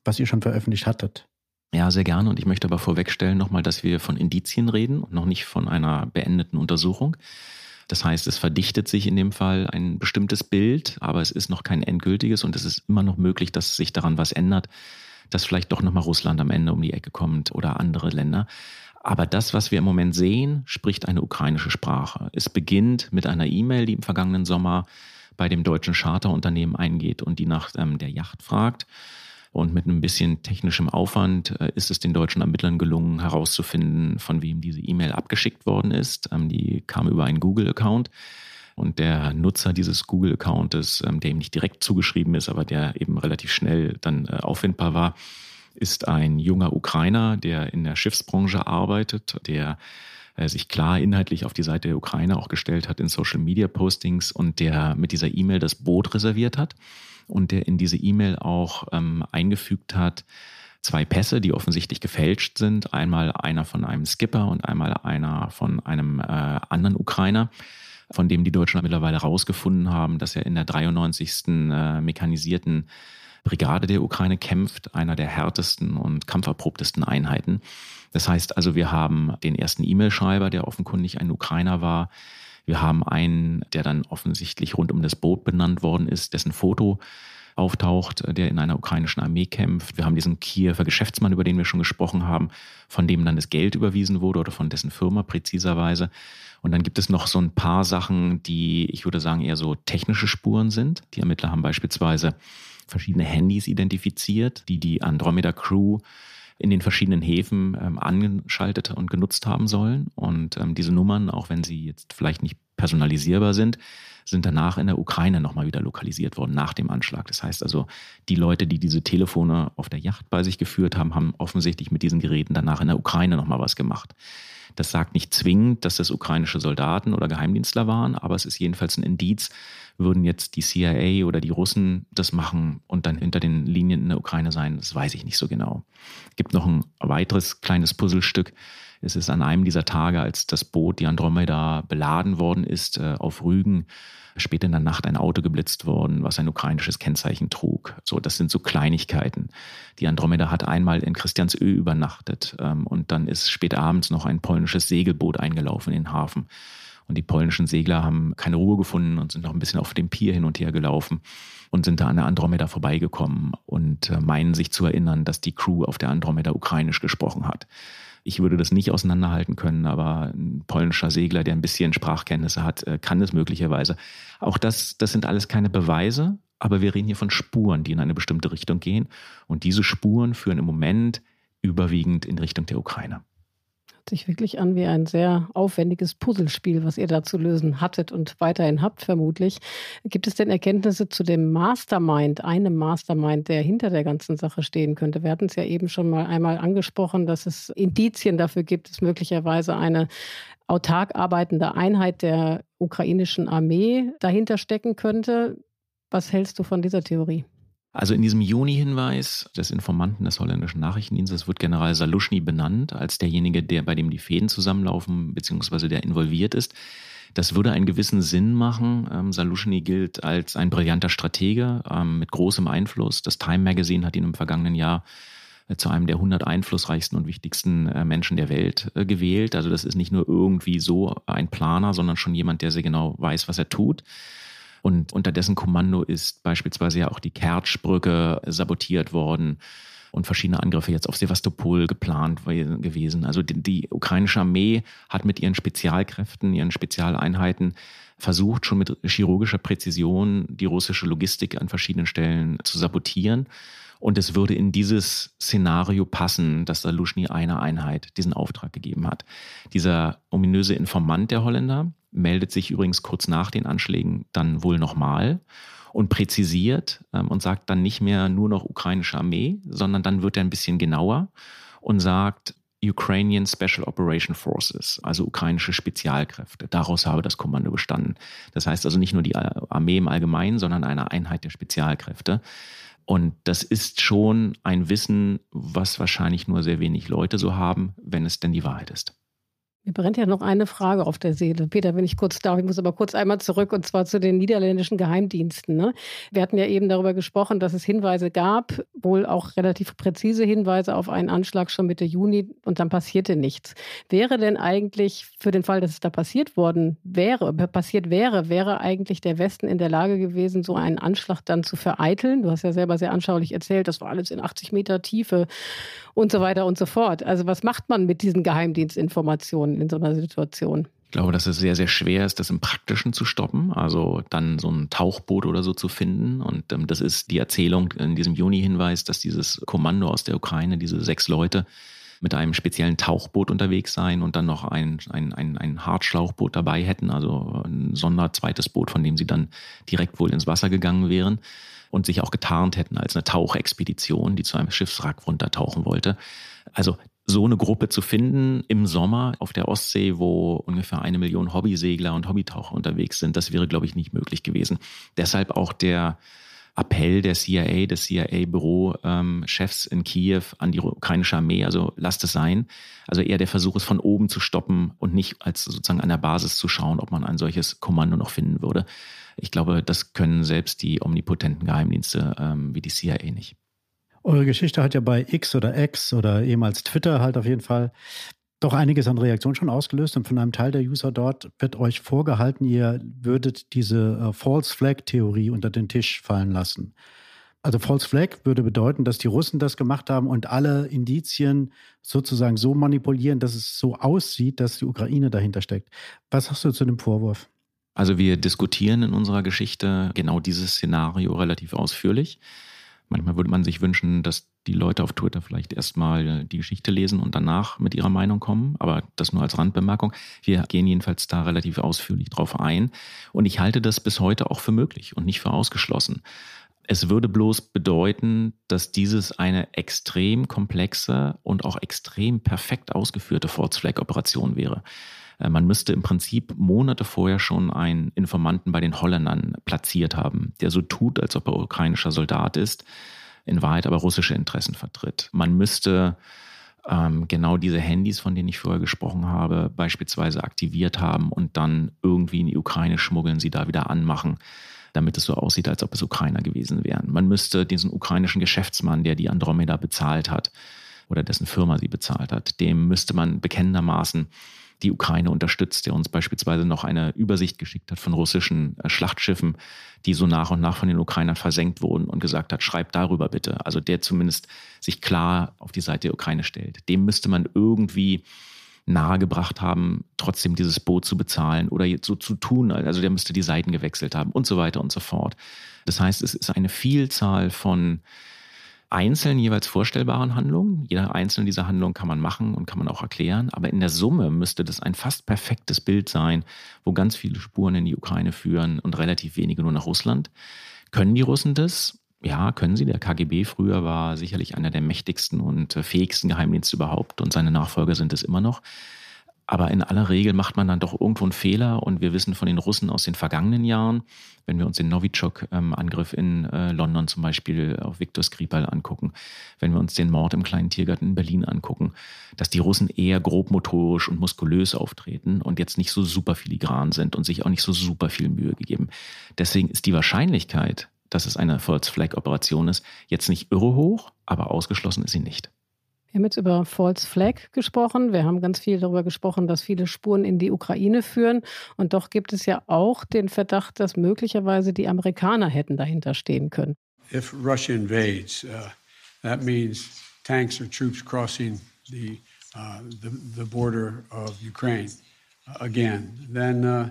was ihr schon veröffentlicht hattet. Ja, sehr gerne. Und ich möchte aber vorwegstellen nochmal, dass wir von Indizien reden und noch nicht von einer beendeten Untersuchung. Das heißt, es verdichtet sich in dem Fall ein bestimmtes Bild, aber es ist noch kein endgültiges und es ist immer noch möglich, dass sich daran was ändert, dass vielleicht doch nochmal Russland am Ende um die Ecke kommt oder andere Länder. Aber das, was wir im Moment sehen, spricht eine ukrainische Sprache. Es beginnt mit einer E-Mail, die im vergangenen Sommer bei dem deutschen Charterunternehmen eingeht und die nach ähm, der Yacht fragt. Und mit ein bisschen technischem Aufwand äh, ist es den deutschen Ermittlern gelungen, herauszufinden, von wem diese E-Mail abgeschickt worden ist. Ähm, die kam über einen Google-Account. Und der Nutzer dieses Google-Accountes, ähm, der ihm nicht direkt zugeschrieben ist, aber der eben relativ schnell dann äh, auffindbar war, ist ein junger Ukrainer, der in der Schiffsbranche arbeitet, der äh, sich klar inhaltlich auf die Seite der Ukraine auch gestellt hat in Social Media Postings und der mit dieser E-Mail das Boot reserviert hat und der in diese E-Mail auch ähm, eingefügt hat, zwei Pässe, die offensichtlich gefälscht sind. Einmal einer von einem Skipper und einmal einer von einem äh, anderen Ukrainer, von dem die Deutschen mittlerweile herausgefunden haben, dass er in der 93. Äh, mechanisierten Brigade der Ukraine kämpft, einer der härtesten und kampferprobtesten Einheiten. Das heißt also, wir haben den ersten E-Mail-Schreiber, der offenkundig ein Ukrainer war. Wir haben einen, der dann offensichtlich rund um das Boot benannt worden ist, dessen Foto auftaucht, der in einer ukrainischen Armee kämpft. Wir haben diesen Kiewer Geschäftsmann, über den wir schon gesprochen haben, von dem dann das Geld überwiesen wurde oder von dessen Firma präziserweise. Und dann gibt es noch so ein paar Sachen, die, ich würde sagen, eher so technische Spuren sind. Die Ermittler haben beispielsweise verschiedene Handys identifiziert, die die Andromeda Crew in den verschiedenen Häfen ähm, angeschaltet und genutzt haben sollen. Und ähm, diese Nummern, auch wenn sie jetzt vielleicht nicht personalisierbar sind, sind danach in der Ukraine nochmal wieder lokalisiert worden nach dem Anschlag. Das heißt also, die Leute, die diese Telefone auf der Yacht bei sich geführt haben, haben offensichtlich mit diesen Geräten danach in der Ukraine nochmal was gemacht. Das sagt nicht zwingend, dass das ukrainische Soldaten oder Geheimdienstler waren, aber es ist jedenfalls ein Indiz, würden jetzt die CIA oder die Russen das machen und dann hinter den Linien in der Ukraine sein, das weiß ich nicht so genau. Es gibt noch ein weiteres kleines Puzzlestück. Es ist an einem dieser Tage, als das Boot, die Andromeda, beladen worden ist, äh, auf Rügen, später in der Nacht ein Auto geblitzt worden, was ein ukrainisches Kennzeichen trug. So, das sind so Kleinigkeiten. Die Andromeda hat einmal in Christiansö übernachtet ähm, und dann ist spät abends noch ein polnisches Segelboot eingelaufen in den Hafen. Und die polnischen Segler haben keine Ruhe gefunden und sind noch ein bisschen auf dem Pier hin und her gelaufen und sind da an der Andromeda vorbeigekommen und äh, meinen sich zu erinnern, dass die Crew auf der Andromeda ukrainisch gesprochen hat. Ich würde das nicht auseinanderhalten können, aber ein polnischer Segler, der ein bisschen Sprachkenntnisse hat, äh, kann es möglicherweise. Auch das, das sind alles keine Beweise, aber wir reden hier von Spuren, die in eine bestimmte Richtung gehen. Und diese Spuren führen im Moment überwiegend in Richtung der Ukraine sich wirklich an wie ein sehr aufwendiges Puzzlespiel, was ihr da zu lösen hattet und weiterhin habt, vermutlich. Gibt es denn Erkenntnisse zu dem Mastermind, einem Mastermind, der hinter der ganzen Sache stehen könnte? Wir hatten es ja eben schon mal einmal angesprochen, dass es Indizien dafür gibt, dass möglicherweise eine autark arbeitende Einheit der ukrainischen Armee dahinter stecken könnte. Was hältst du von dieser Theorie? Also in diesem Juni-Hinweis des Informanten des holländischen Nachrichtendienstes wird General Saluschny benannt als derjenige, der bei dem die Fäden zusammenlaufen, beziehungsweise der involviert ist. Das würde einen gewissen Sinn machen. Ähm, Salushny gilt als ein brillanter Stratege ähm, mit großem Einfluss. Das Time Magazine hat ihn im vergangenen Jahr äh, zu einem der 100 einflussreichsten und wichtigsten äh, Menschen der Welt äh, gewählt. Also das ist nicht nur irgendwie so ein Planer, sondern schon jemand, der sehr genau weiß, was er tut. Und unter dessen Kommando ist beispielsweise ja auch die Kertschbrücke sabotiert worden und verschiedene Angriffe jetzt auf Sevastopol geplant gewesen. Also die, die ukrainische Armee hat mit ihren Spezialkräften, ihren Spezialeinheiten versucht, schon mit chirurgischer Präzision die russische Logistik an verschiedenen Stellen zu sabotieren. Und es würde in dieses Szenario passen, dass Salushny einer Einheit diesen Auftrag gegeben hat. Dieser ominöse Informant der Holländer meldet sich übrigens kurz nach den Anschlägen dann wohl nochmal und präzisiert ähm, und sagt dann nicht mehr nur noch ukrainische Armee, sondern dann wird er ein bisschen genauer und sagt Ukrainian Special Operation Forces, also ukrainische Spezialkräfte. Daraus habe das Kommando bestanden. Das heißt also nicht nur die Armee im Allgemeinen, sondern eine Einheit der Spezialkräfte. Und das ist schon ein Wissen, was wahrscheinlich nur sehr wenig Leute so haben, wenn es denn die Wahrheit ist. Mir brennt ja noch eine Frage auf der Seele. Peter, wenn ich kurz darf, ich muss aber kurz einmal zurück und zwar zu den niederländischen Geheimdiensten. Ne? Wir hatten ja eben darüber gesprochen, dass es Hinweise gab, wohl auch relativ präzise Hinweise auf einen Anschlag schon Mitte Juni und dann passierte nichts. Wäre denn eigentlich für den Fall, dass es da passiert worden wäre, passiert wäre, wäre eigentlich der Westen in der Lage gewesen, so einen Anschlag dann zu vereiteln? Du hast ja selber sehr anschaulich erzählt, das war alles in 80 Meter Tiefe und so weiter und so fort. Also was macht man mit diesen Geheimdienstinformationen in so einer Situation? Ich glaube, dass es sehr, sehr schwer ist, das im Praktischen zu stoppen, also dann so ein Tauchboot oder so zu finden. Und ähm, das ist die Erzählung in diesem Juni-Hinweis, dass dieses Kommando aus der Ukraine, diese sechs Leute, mit einem speziellen Tauchboot unterwegs seien und dann noch ein, ein, ein, ein Hartschlauchboot dabei hätten, also ein Sonderzweites Boot, von dem sie dann direkt wohl ins Wasser gegangen wären und sich auch getarnt hätten als eine Tauchexpedition, die zu einem Schiffswrack runtertauchen wollte. Also so eine Gruppe zu finden im Sommer auf der Ostsee, wo ungefähr eine Million Hobbysegler und Hobbytaucher unterwegs sind, das wäre, glaube ich, nicht möglich gewesen. Deshalb auch der Appell der CIA, des CIA-Bürochefs ähm, in Kiew an die ukrainische Armee, also lasst es sein. Also eher der Versuch, es von oben zu stoppen und nicht als sozusagen an der Basis zu schauen, ob man ein solches Kommando noch finden würde. Ich glaube, das können selbst die omnipotenten Geheimdienste ähm, wie die CIA nicht. Eure Geschichte hat ja bei X oder X oder ehemals Twitter halt auf jeden Fall doch einiges an Reaktionen schon ausgelöst und von einem Teil der User dort wird euch vorgehalten, ihr würdet diese äh, False Flag Theorie unter den Tisch fallen lassen. Also False Flag würde bedeuten, dass die Russen das gemacht haben und alle Indizien sozusagen so manipulieren, dass es so aussieht, dass die Ukraine dahinter steckt. Was hast du zu dem Vorwurf? Also wir diskutieren in unserer Geschichte genau dieses Szenario relativ ausführlich. Manchmal würde man sich wünschen, dass die Leute auf Twitter vielleicht erstmal die Geschichte lesen und danach mit ihrer Meinung kommen, aber das nur als Randbemerkung. Wir gehen jedenfalls da relativ ausführlich drauf ein und ich halte das bis heute auch für möglich und nicht für ausgeschlossen. Es würde bloß bedeuten, dass dieses eine extrem komplexe und auch extrem perfekt ausgeführte Force Flag Operation wäre. Äh, man müsste im Prinzip Monate vorher schon einen Informanten bei den Holländern platziert haben, der so tut, als ob er ukrainischer Soldat ist, in Wahrheit aber russische Interessen vertritt. Man müsste ähm, genau diese Handys, von denen ich vorher gesprochen habe, beispielsweise aktiviert haben und dann irgendwie in die Ukraine schmuggeln, sie da wieder anmachen damit es so aussieht, als ob es Ukrainer gewesen wären. Man müsste diesen ukrainischen Geschäftsmann, der die Andromeda bezahlt hat oder dessen Firma sie bezahlt hat, dem müsste man bekennendermaßen die Ukraine unterstützt, der uns beispielsweise noch eine Übersicht geschickt hat von russischen äh, Schlachtschiffen, die so nach und nach von den Ukrainern versenkt wurden und gesagt hat, schreibt darüber bitte. Also der zumindest sich klar auf die Seite der Ukraine stellt. Dem müsste man irgendwie nahegebracht haben, trotzdem dieses Boot zu bezahlen oder so zu tun, also der müsste die Seiten gewechselt haben und so weiter und so fort. Das heißt, es ist eine Vielzahl von einzelnen jeweils vorstellbaren Handlungen. Jede einzelne dieser Handlungen kann man machen und kann man auch erklären. Aber in der Summe müsste das ein fast perfektes Bild sein, wo ganz viele Spuren in die Ukraine führen und relativ wenige nur nach Russland. Können die Russen das? Ja, können sie. Der KGB früher war sicherlich einer der mächtigsten und fähigsten Geheimdienste überhaupt und seine Nachfolger sind es immer noch. Aber in aller Regel macht man dann doch irgendwo einen Fehler und wir wissen von den Russen aus den vergangenen Jahren, wenn wir uns den Novichok-Angriff in äh, London zum Beispiel auf Viktor Skripal angucken, wenn wir uns den Mord im kleinen Tiergarten in Berlin angucken, dass die Russen eher grobmotorisch und muskulös auftreten und jetzt nicht so super filigran sind und sich auch nicht so super viel Mühe gegeben. Deswegen ist die Wahrscheinlichkeit, dass es eine False Flag Operation ist, jetzt nicht irre hoch, aber ausgeschlossen ist sie nicht. Wir haben jetzt über False Flag gesprochen. Wir haben ganz viel darüber gesprochen, dass viele Spuren in die Ukraine führen. Und doch gibt es ja auch den Verdacht, dass möglicherweise die Amerikaner hätten dahinter stehen können. If Russia invades, uh, that means tanks or troops crossing the, uh, the, the border of Ukraine uh, again. Then uh,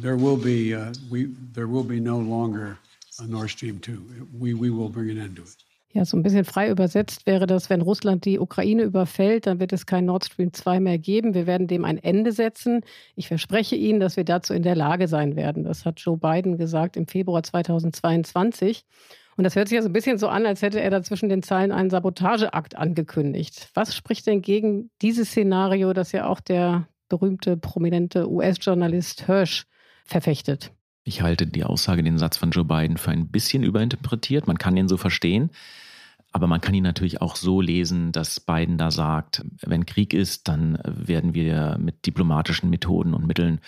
there will be uh, we there will be no longer a Nord Stream 2. We, we will bring an end to it. Ja, so ein bisschen frei übersetzt wäre das, wenn Russland die Ukraine überfällt, dann wird es kein Nord Stream 2 mehr geben. Wir werden dem ein Ende setzen. Ich verspreche Ihnen, dass wir dazu in der Lage sein werden. Das hat Joe Biden gesagt im Februar 2022. Und das hört sich ja so ein bisschen so an, als hätte er da zwischen den Zeilen einen Sabotageakt angekündigt. Was spricht denn gegen dieses Szenario, das ja auch der berühmte, prominente US-Journalist Hirsch verfechtet? Ich halte die Aussage, den Satz von Joe Biden für ein bisschen überinterpretiert. Man kann ihn so verstehen. Aber man kann ihn natürlich auch so lesen, dass Biden da sagt, wenn Krieg ist, dann werden wir mit diplomatischen Methoden und Mitteln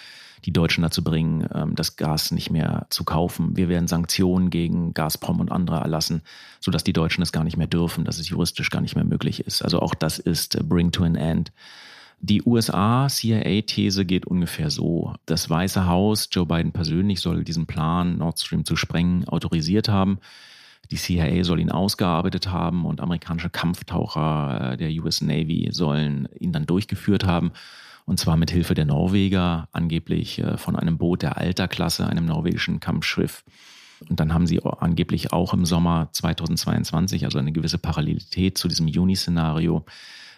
die Deutschen dazu bringen, ähm, das Gas nicht mehr zu kaufen. Wir werden Sanktionen gegen Gazprom und andere erlassen, sodass die Deutschen es gar nicht mehr dürfen, dass es juristisch gar nicht mehr möglich ist. Also auch das ist äh, Bring to an End. Die USA-CIA-These geht ungefähr so. Das Weiße Haus, Joe Biden persönlich, soll diesen Plan, Nord Stream zu sprengen, autorisiert haben. Die CIA soll ihn ausgearbeitet haben und amerikanische Kampftaucher äh, der US Navy sollen ihn dann durchgeführt haben. Und zwar mit Hilfe der Norweger, angeblich äh, von einem Boot der Alterklasse, einem norwegischen Kampfschiff. Und dann haben sie angeblich auch im Sommer 2022, also eine gewisse Parallelität zu diesem Juni-Szenario,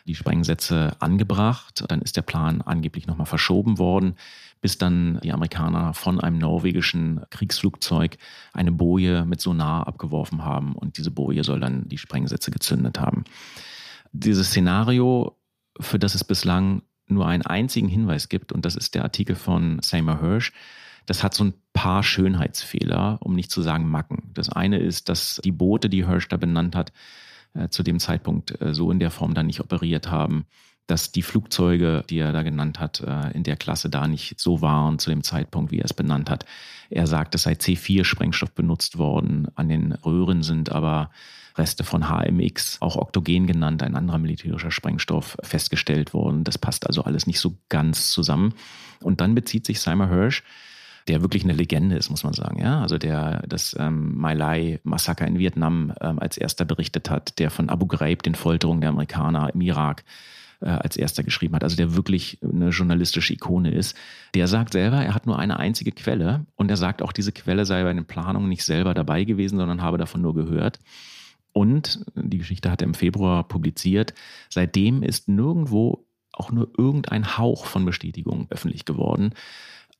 die Sprengsätze angebracht. Dann ist der Plan angeblich nochmal verschoben worden, bis dann die Amerikaner von einem norwegischen Kriegsflugzeug eine Boje mit Sonar abgeworfen haben und diese Boje soll dann die Sprengsätze gezündet haben. Dieses Szenario, für das es bislang nur einen einzigen Hinweis gibt, und das ist der Artikel von Seymour Hirsch, das hat so ein paar Schönheitsfehler, um nicht zu sagen Macken. Das eine ist, dass die Boote, die Hirsch da benannt hat, äh, zu dem Zeitpunkt äh, so in der Form dann nicht operiert haben, dass die Flugzeuge, die er da genannt hat, äh, in der Klasse da nicht so waren zu dem Zeitpunkt, wie er es benannt hat. Er sagt, es sei C4-Sprengstoff benutzt worden. An den Röhren sind aber Reste von HMX, auch Oktogen genannt, ein anderer militärischer Sprengstoff, festgestellt worden. Das passt also alles nicht so ganz zusammen. Und dann bezieht sich Simon Hirsch der wirklich eine Legende ist, muss man sagen. Ja, also der das ähm, My Lai Massaker in Vietnam ähm, als erster berichtet hat, der von Abu Ghraib, den Folterungen der Amerikaner im Irak, äh, als erster geschrieben hat, also der wirklich eine journalistische Ikone ist, der sagt selber, er hat nur eine einzige Quelle und er sagt auch, diese Quelle sei bei den Planungen nicht selber dabei gewesen, sondern habe davon nur gehört. Und die Geschichte hat er im Februar publiziert. Seitdem ist nirgendwo auch nur irgendein Hauch von Bestätigung öffentlich geworden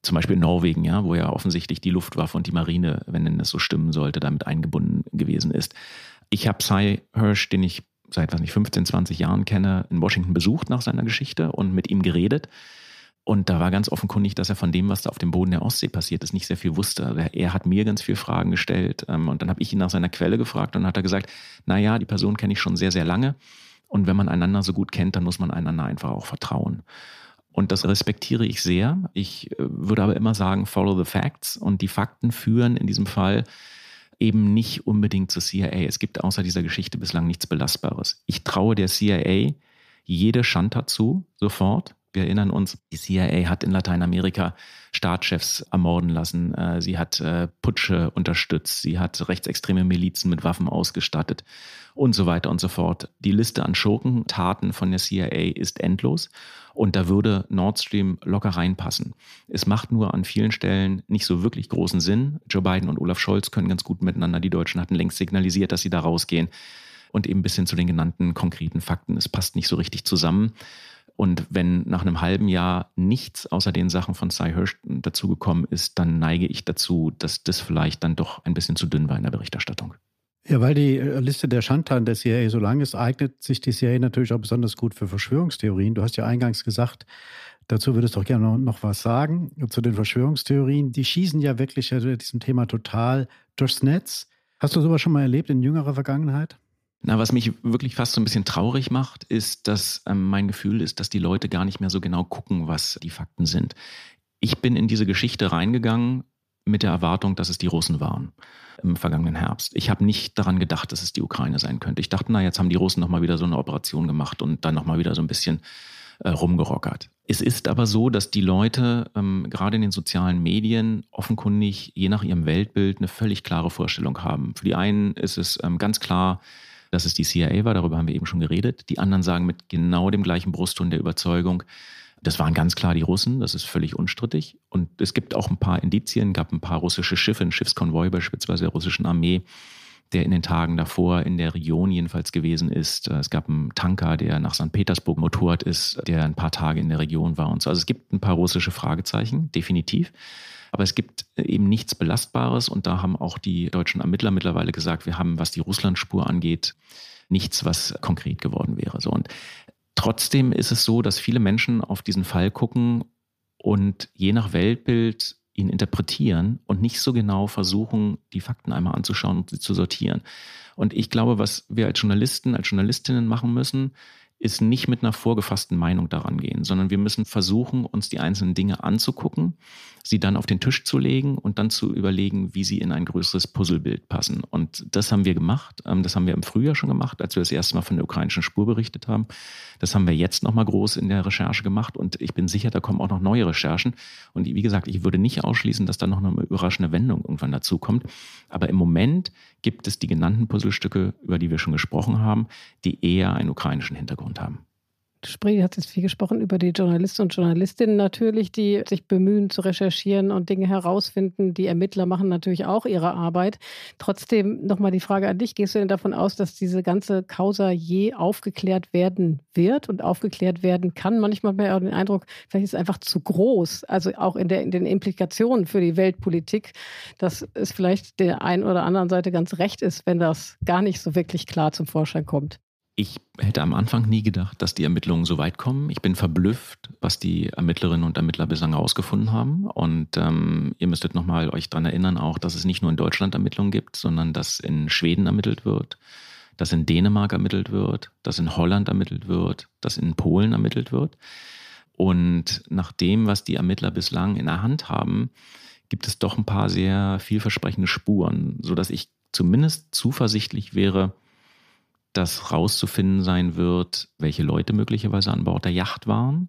zum Beispiel in Norwegen, ja, wo ja offensichtlich die Luftwaffe und die Marine, wenn denn das so stimmen sollte, damit eingebunden gewesen ist. Ich habe Cy Hirsch, den ich seit was nicht 15, 20 Jahren kenne, in Washington besucht nach seiner Geschichte und mit ihm geredet. Und da war ganz offenkundig, dass er von dem, was da auf dem Boden der Ostsee passiert ist, nicht sehr viel wusste. Also er hat mir ganz viele Fragen gestellt ähm, und dann habe ich ihn nach seiner Quelle gefragt und hat er gesagt, naja, die Person kenne ich schon sehr, sehr lange und wenn man einander so gut kennt, dann muss man einander einfach auch vertrauen. Und das respektiere ich sehr. Ich äh, würde aber immer sagen, follow the facts. Und die Fakten führen in diesem Fall eben nicht unbedingt zur CIA. Es gibt außer dieser Geschichte bislang nichts Belastbares. Ich traue der CIA jede Schanta zu, sofort. Wir erinnern uns, die CIA hat in Lateinamerika Staatschefs ermorden lassen. Äh, sie hat äh, Putsche unterstützt. Sie hat rechtsextreme Milizen mit Waffen ausgestattet und so weiter und so fort. Die Liste an Schurkentaten von der CIA ist endlos. Und da würde Nord Stream locker reinpassen. Es macht nur an vielen Stellen nicht so wirklich großen Sinn. Joe Biden und Olaf Scholz können ganz gut miteinander. Die Deutschen hatten längst signalisiert, dass sie da rausgehen. Und eben bis hin zu den genannten konkreten Fakten. Es passt nicht so richtig zusammen. Und wenn nach einem halben Jahr nichts außer den Sachen von Cy Hirsch dazugekommen ist, dann neige ich dazu, dass das vielleicht dann doch ein bisschen zu dünn war in der Berichterstattung. Ja, weil die äh, Liste der Schandtaten der CIA so lang ist, eignet sich die CIA natürlich auch besonders gut für Verschwörungstheorien. Du hast ja eingangs gesagt, Dazu würdest du auch gerne noch was sagen zu den Verschwörungstheorien. Die schießen ja wirklich also diesem Thema total durchs Netz. Hast du sowas schon mal erlebt in jüngerer Vergangenheit? Na, was mich wirklich fast so ein bisschen traurig macht, ist, dass ähm, mein Gefühl ist, dass die Leute gar nicht mehr so genau gucken, was die Fakten sind. Ich bin in diese Geschichte reingegangen mit der Erwartung, dass es die Russen waren im vergangenen Herbst. Ich habe nicht daran gedacht, dass es die Ukraine sein könnte. Ich dachte, na, jetzt haben die Russen nochmal wieder so eine Operation gemacht und dann nochmal wieder so ein bisschen äh, rumgerockert. Es ist aber so, dass die Leute ähm, gerade in den sozialen Medien offenkundig je nach ihrem Weltbild eine völlig klare Vorstellung haben. Für die einen ist es ähm, ganz klar, dass es die CIA war, darüber haben wir eben schon geredet. Die anderen sagen mit genau dem gleichen Brustton der Überzeugung, das waren ganz klar die Russen, das ist völlig unstrittig. Und es gibt auch ein paar Indizien, gab ein paar russische Schiffe, ein Schiffskonvoi beispielsweise der russischen Armee, der in den Tagen davor in der Region jedenfalls gewesen ist. Es gab einen Tanker, der nach St. Petersburg motorrad ist, der ein paar Tage in der Region war und so. Also es gibt ein paar russische Fragezeichen, definitiv. Aber es gibt eben nichts Belastbares und da haben auch die deutschen Ermittler mittlerweile gesagt, wir haben, was die Russlandspur angeht, nichts, was konkret geworden wäre. So und trotzdem ist es so, dass viele Menschen auf diesen Fall gucken und je nach Weltbild ihn interpretieren und nicht so genau versuchen, die Fakten einmal anzuschauen und sie zu sortieren. Und ich glaube, was wir als Journalisten, als Journalistinnen machen müssen, ist nicht mit einer vorgefassten Meinung daran gehen, sondern wir müssen versuchen, uns die einzelnen Dinge anzugucken, sie dann auf den Tisch zu legen und dann zu überlegen, wie sie in ein größeres Puzzlebild passen. Und das haben wir gemacht. Ähm, das haben wir im Frühjahr schon gemacht, als wir das erste Mal von der ukrainischen Spur berichtet haben. Das haben wir jetzt nochmal groß in der Recherche gemacht und ich bin sicher, da kommen auch noch neue Recherchen. Und wie gesagt, ich würde nicht ausschließen, dass da noch eine überraschende Wendung irgendwann dazu kommt. Aber im Moment gibt es die genannten Puzzlestücke, über die wir schon gesprochen haben, die eher einen ukrainischen Hintergrund haben. Spree hat jetzt viel gesprochen über die Journalisten und Journalistinnen natürlich, die sich bemühen zu recherchieren und Dinge herausfinden. Die Ermittler machen natürlich auch ihre Arbeit. Trotzdem nochmal die Frage an dich. Gehst du denn davon aus, dass diese ganze Causa je aufgeklärt werden wird und aufgeklärt werden kann? Manchmal hat man auch den Eindruck, vielleicht ist es einfach zu groß. Also auch in, der, in den Implikationen für die Weltpolitik, dass es vielleicht der einen oder anderen Seite ganz recht ist, wenn das gar nicht so wirklich klar zum Vorschein kommt. Ich hätte am Anfang nie gedacht, dass die Ermittlungen so weit kommen. Ich bin verblüfft, was die Ermittlerinnen und Ermittler bislang herausgefunden haben. Und ähm, ihr müsstet nochmal euch daran erinnern, auch, dass es nicht nur in Deutschland Ermittlungen gibt, sondern dass in Schweden ermittelt wird, dass in Dänemark ermittelt wird, dass in Holland ermittelt wird, dass in Polen ermittelt wird. Und nach dem, was die Ermittler bislang in der Hand haben, gibt es doch ein paar sehr vielversprechende Spuren, sodass ich zumindest zuversichtlich wäre, dass rauszufinden sein wird, welche Leute möglicherweise an Bord der Yacht waren,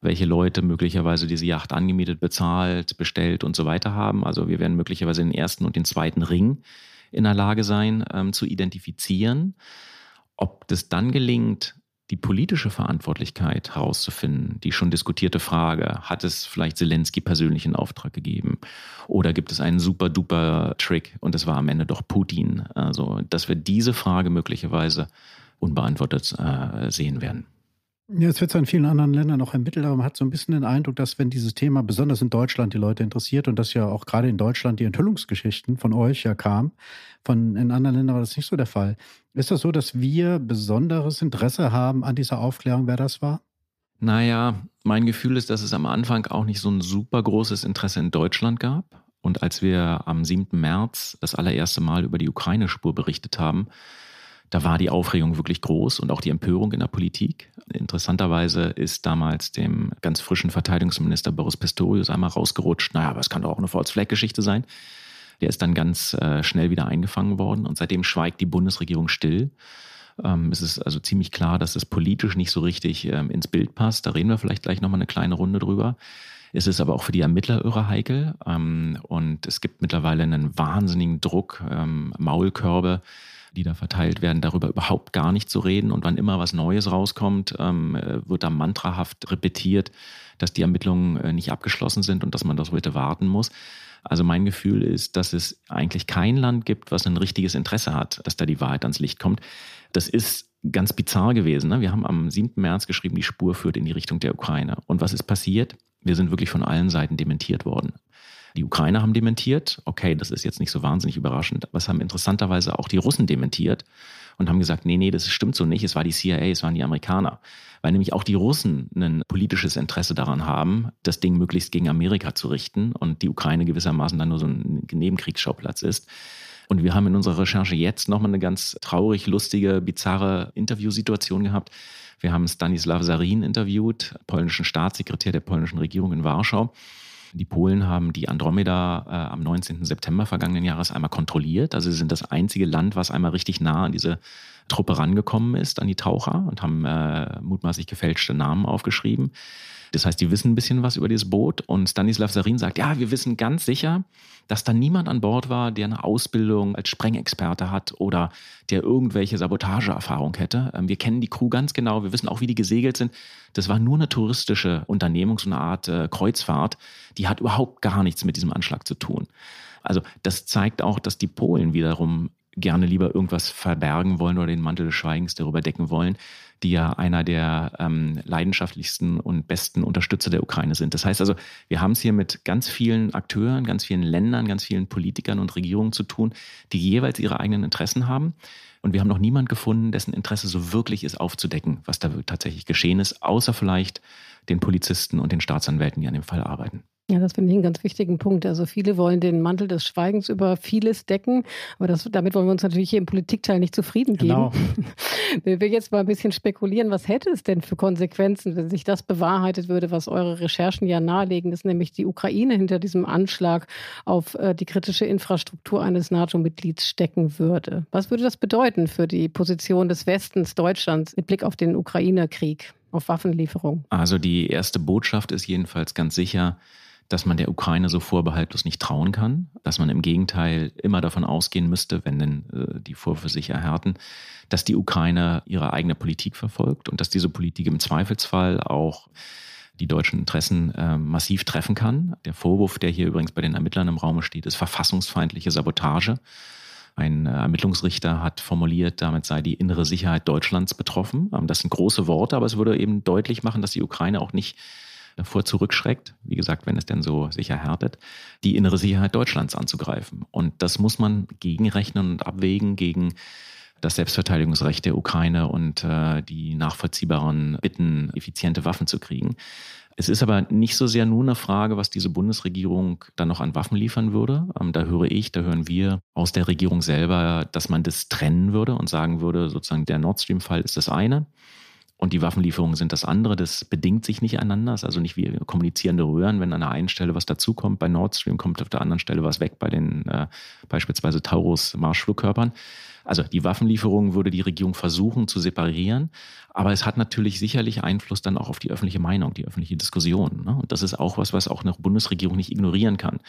welche Leute möglicherweise diese Yacht angemietet, bezahlt, bestellt und so weiter haben. Also wir werden möglicherweise den ersten und den zweiten Ring in der Lage sein ähm, zu identifizieren. Ob das dann gelingt, die politische Verantwortlichkeit herauszufinden, die schon diskutierte Frage, hat es vielleicht Zelensky persönlich in Auftrag gegeben? Oder gibt es einen super duper Trick und es war am Ende doch Putin? Also, dass wir diese Frage möglicherweise unbeantwortet äh, sehen werden. Ja, es wird zwar in vielen anderen Ländern auch ermittelt, aber man hat so ein bisschen den Eindruck, dass wenn dieses Thema besonders in Deutschland die Leute interessiert und dass ja auch gerade in Deutschland die Enthüllungsgeschichten von euch ja kamen, von in anderen Ländern war das nicht so der Fall. Ist das so, dass wir besonderes Interesse haben an dieser Aufklärung, wer das war? Naja, mein Gefühl ist, dass es am Anfang auch nicht so ein super großes Interesse in Deutschland gab. Und als wir am 7. März das allererste Mal über die Ukraine-Spur berichtet haben, da war die Aufregung wirklich groß und auch die Empörung in der Politik. Interessanterweise ist damals dem ganz frischen Verteidigungsminister Boris Pistorius einmal rausgerutscht, naja, aber es kann doch auch eine False-Flag-Geschichte sein. Der ist dann ganz äh, schnell wieder eingefangen worden und seitdem schweigt die Bundesregierung still. Ähm, es ist also ziemlich klar, dass es politisch nicht so richtig ähm, ins Bild passt. Da reden wir vielleicht gleich nochmal eine kleine Runde drüber. Es ist aber auch für die Ermittler irre heikel ähm, und es gibt mittlerweile einen wahnsinnigen Druck, ähm, Maulkörbe, die da verteilt werden, darüber überhaupt gar nicht zu reden. Und wann immer was Neues rauskommt, ähm, äh, wird da mantrahaft repetiert, dass die Ermittlungen äh, nicht abgeschlossen sind und dass man das bitte warten muss. Also mein Gefühl ist, dass es eigentlich kein Land gibt, was ein richtiges Interesse hat, dass da die Wahrheit ans Licht kommt. Das ist ganz bizarr gewesen. Ne? Wir haben am 7. März geschrieben, die Spur führt in die Richtung der Ukraine. Und was ist passiert? Wir sind wirklich von allen Seiten dementiert worden. Die Ukrainer haben dementiert. Okay, das ist jetzt nicht so wahnsinnig überraschend, es haben interessanterweise auch die Russen dementiert und haben gesagt, nee, nee, das stimmt so nicht. Es war die CIA, es waren die Amerikaner. Weil nämlich auch die Russen ein politisches Interesse daran haben, das Ding möglichst gegen Amerika zu richten und die Ukraine gewissermaßen dann nur so ein Nebenkriegsschauplatz ist. Und wir haben in unserer Recherche jetzt nochmal eine ganz traurig, lustige, bizarre Interviewsituation gehabt. Wir haben Stanislav Sarin interviewt, polnischen Staatssekretär der polnischen Regierung in Warschau. Die Polen haben die Andromeda äh, am 19. September vergangenen Jahres einmal kontrolliert. Also sie sind das einzige Land, was einmal richtig nah an diese Truppe rangekommen ist, an die Taucher und haben äh, mutmaßlich gefälschte Namen aufgeschrieben. Das heißt, die wissen ein bisschen was über dieses Boot und Stanislav Sarin sagt, ja, wir wissen ganz sicher, dass da niemand an Bord war, der eine Ausbildung als Sprengexperte hat oder der irgendwelche Sabotageerfahrung hätte. Ähm, wir kennen die Crew ganz genau, wir wissen auch, wie die gesegelt sind. Das war nur eine touristische Unternehmung, so eine Art äh, Kreuzfahrt. Die hat überhaupt gar nichts mit diesem Anschlag zu tun. Also das zeigt auch, dass die Polen wiederum gerne lieber irgendwas verbergen wollen oder den Mantel des Schweigens darüber decken wollen, die ja einer der ähm, leidenschaftlichsten und besten Unterstützer der Ukraine sind. Das heißt also, wir haben es hier mit ganz vielen Akteuren, ganz vielen Ländern, ganz vielen Politikern und Regierungen zu tun, die jeweils ihre eigenen Interessen haben. Und wir haben noch niemand gefunden, dessen Interesse so wirklich ist, aufzudecken, was da tatsächlich geschehen ist, außer vielleicht den Polizisten und den Staatsanwälten, die an dem Fall arbeiten. Ja, das finde ich einen ganz wichtigen Punkt. Also viele wollen den Mantel des Schweigens über vieles decken, aber das, damit wollen wir uns natürlich hier im Politikteil nicht zufrieden geben. Genau. [laughs] Wir will jetzt mal ein bisschen spekulieren, was hätte es denn für Konsequenzen, wenn sich das bewahrheitet würde, was eure Recherchen ja nahelegen, dass nämlich die Ukraine hinter diesem Anschlag auf äh, die kritische Infrastruktur eines NATO-Mitglieds stecken würde. Was würde das bedeuten für die Position des Westens Deutschlands mit Blick auf den Ukraine-Krieg, auf Waffenlieferung? Also die erste Botschaft ist jedenfalls ganz sicher, dass man der Ukraine so vorbehaltlos nicht trauen kann, dass man im Gegenteil immer davon ausgehen müsste, wenn denn äh, die Vorwürfe sich erhärten, dass die Ukraine ihre eigene Politik verfolgt und dass diese Politik im Zweifelsfall auch die deutschen Interessen äh, massiv treffen kann. Der Vorwurf, der hier übrigens bei den Ermittlern im Raum steht, ist verfassungsfeindliche Sabotage. Ein äh, Ermittlungsrichter hat formuliert, damit sei die innere Sicherheit Deutschlands betroffen. Ähm, das sind große Worte, aber es würde eben deutlich machen, dass die Ukraine auch nicht davor zurückschreckt, wie gesagt, wenn es denn so sich erhärtet, die innere Sicherheit Deutschlands anzugreifen. Und das muss man gegenrechnen und abwägen gegen das Selbstverteidigungsrecht der Ukraine und äh, die nachvollziehbaren Bitten, effiziente Waffen zu kriegen. Es ist aber nicht so sehr nur eine Frage, was diese Bundesregierung dann noch an Waffen liefern würde. Ähm, da höre ich, da hören wir aus der Regierung selber, dass man das trennen würde und sagen würde, sozusagen der Nord Stream-Fall ist das eine und die Waffenlieferungen sind das andere. Das bedingt sich nicht einander. Das ist also nicht wie kommunizierende Röhren. Wenn an der einen Stelle was dazukommt, bei Nord Stream kommt auf der anderen Stelle was weg bei den äh, beispielsweise Taurus Marschflugkörpern. Also die Waffenlieferungen würde die Regierung versuchen zu separieren, aber es hat natürlich sicherlich Einfluss dann auch auf die öffentliche Meinung, die öffentliche Diskussion. Ne? Und das ist auch was, was auch eine Bundesregierung nicht ignorieren kann.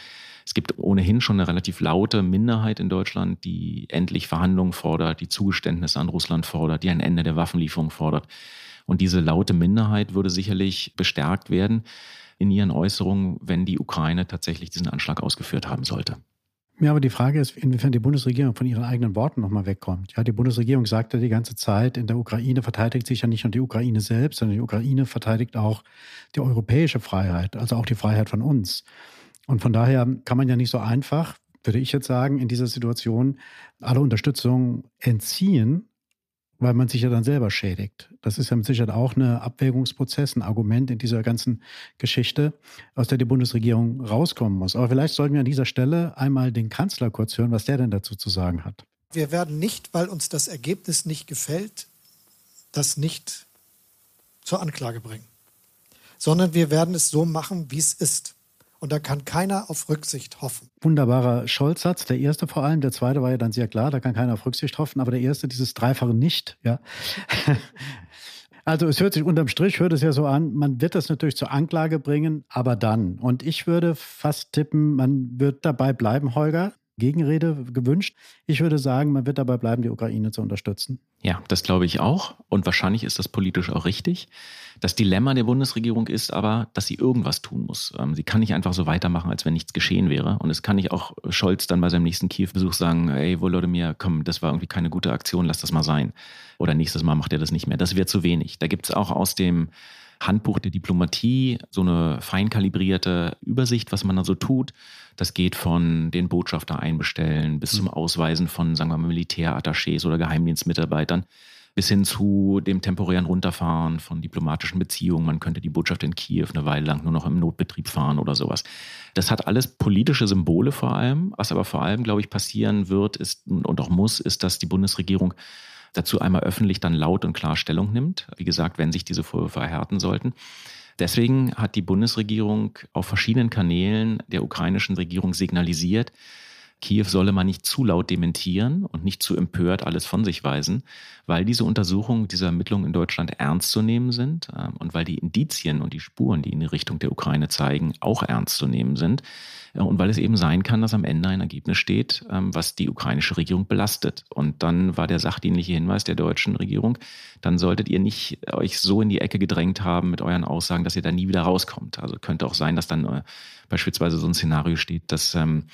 Es gibt ohnehin schon eine relativ laute Minderheit in Deutschland, die endlich Verhandlungen fordert, die Zugeständnisse an Russland fordert, die ein Ende der Waffenlieferung fordert. Und diese laute Minderheit würde sicherlich bestärkt werden in ihren Äußerungen, wenn die Ukraine tatsächlich diesen Anschlag ausgeführt haben sollte. Ja, aber die Frage ist, inwiefern die Bundesregierung von ihren eigenen Worten nochmal wegkommt. Ja, die Bundesregierung sagte die ganze Zeit, in der Ukraine verteidigt sich ja nicht nur die Ukraine selbst, sondern die Ukraine verteidigt auch die europäische Freiheit, also auch die Freiheit von uns. Und von daher kann man ja nicht so einfach, würde ich jetzt sagen, in dieser Situation alle Unterstützung entziehen, weil man sich ja dann selber schädigt. Das ist ja mit Sicherheit auch ein Abwägungsprozess, ein Argument in dieser ganzen Geschichte, aus der die Bundesregierung rauskommen muss. Aber vielleicht sollten wir an dieser Stelle einmal den Kanzler kurz hören, was der denn dazu zu sagen hat. Wir werden nicht, weil uns das Ergebnis nicht gefällt, das nicht zur Anklage bringen, sondern wir werden es so machen, wie es ist. Und da kann keiner auf Rücksicht hoffen. Wunderbarer Scholz-Satz, der erste vor allem. Der zweite war ja dann sehr klar, da kann keiner auf Rücksicht hoffen. Aber der erste, dieses dreifache Nicht, ja. [laughs] Also es hört sich unterm Strich, hört es ja so an, man wird das natürlich zur Anklage bringen, aber dann. Und ich würde fast tippen, man wird dabei bleiben, Holger. Gegenrede gewünscht. Ich würde sagen, man wird dabei bleiben, die Ukraine zu unterstützen. Ja, das glaube ich auch. Und wahrscheinlich ist das politisch auch richtig. Das Dilemma der Bundesregierung ist aber, dass sie irgendwas tun muss. Ähm, sie kann nicht einfach so weitermachen, als wenn nichts geschehen wäre. Und es kann nicht auch Scholz dann bei seinem nächsten Kiew-Besuch sagen, ey, Volodymyr, komm, das war irgendwie keine gute Aktion, lass das mal sein. Oder nächstes Mal macht er das nicht mehr. Das wäre zu wenig. Da gibt es auch aus dem Handbuch der Diplomatie, so eine feinkalibrierte Übersicht, was man da so tut. Das geht von den Botschafter einbestellen bis zum mhm. Ausweisen von, sagen wir mal, Militärattachés oder Geheimdienstmitarbeitern bis hin zu dem temporären Runterfahren von diplomatischen Beziehungen. Man könnte die Botschaft in Kiew eine Weile lang nur noch im Notbetrieb fahren oder sowas. Das hat alles politische Symbole vor allem. Was aber vor allem, glaube ich, passieren wird ist, und auch muss, ist, dass die Bundesregierung dazu einmal öffentlich dann laut und klar Stellung nimmt. Wie gesagt, wenn sich diese Vorwürfe erhärten sollten. Deswegen hat die Bundesregierung auf verschiedenen Kanälen der ukrainischen Regierung signalisiert, Kiew solle man nicht zu laut dementieren und nicht zu empört alles von sich weisen, weil diese Untersuchungen, diese Ermittlungen in Deutschland ernst zu nehmen sind ähm, und weil die Indizien und die Spuren, die in die Richtung der Ukraine zeigen, auch ernst zu nehmen sind. Äh, und weil es eben sein kann, dass am Ende ein Ergebnis steht, ähm, was die ukrainische Regierung belastet. Und dann war der sachdienliche Hinweis der deutschen Regierung, dann solltet ihr nicht euch so in die Ecke gedrängt haben mit euren Aussagen, dass ihr da nie wieder rauskommt. Also könnte auch sein, dass dann äh, beispielsweise so ein Szenario steht, dass ähm,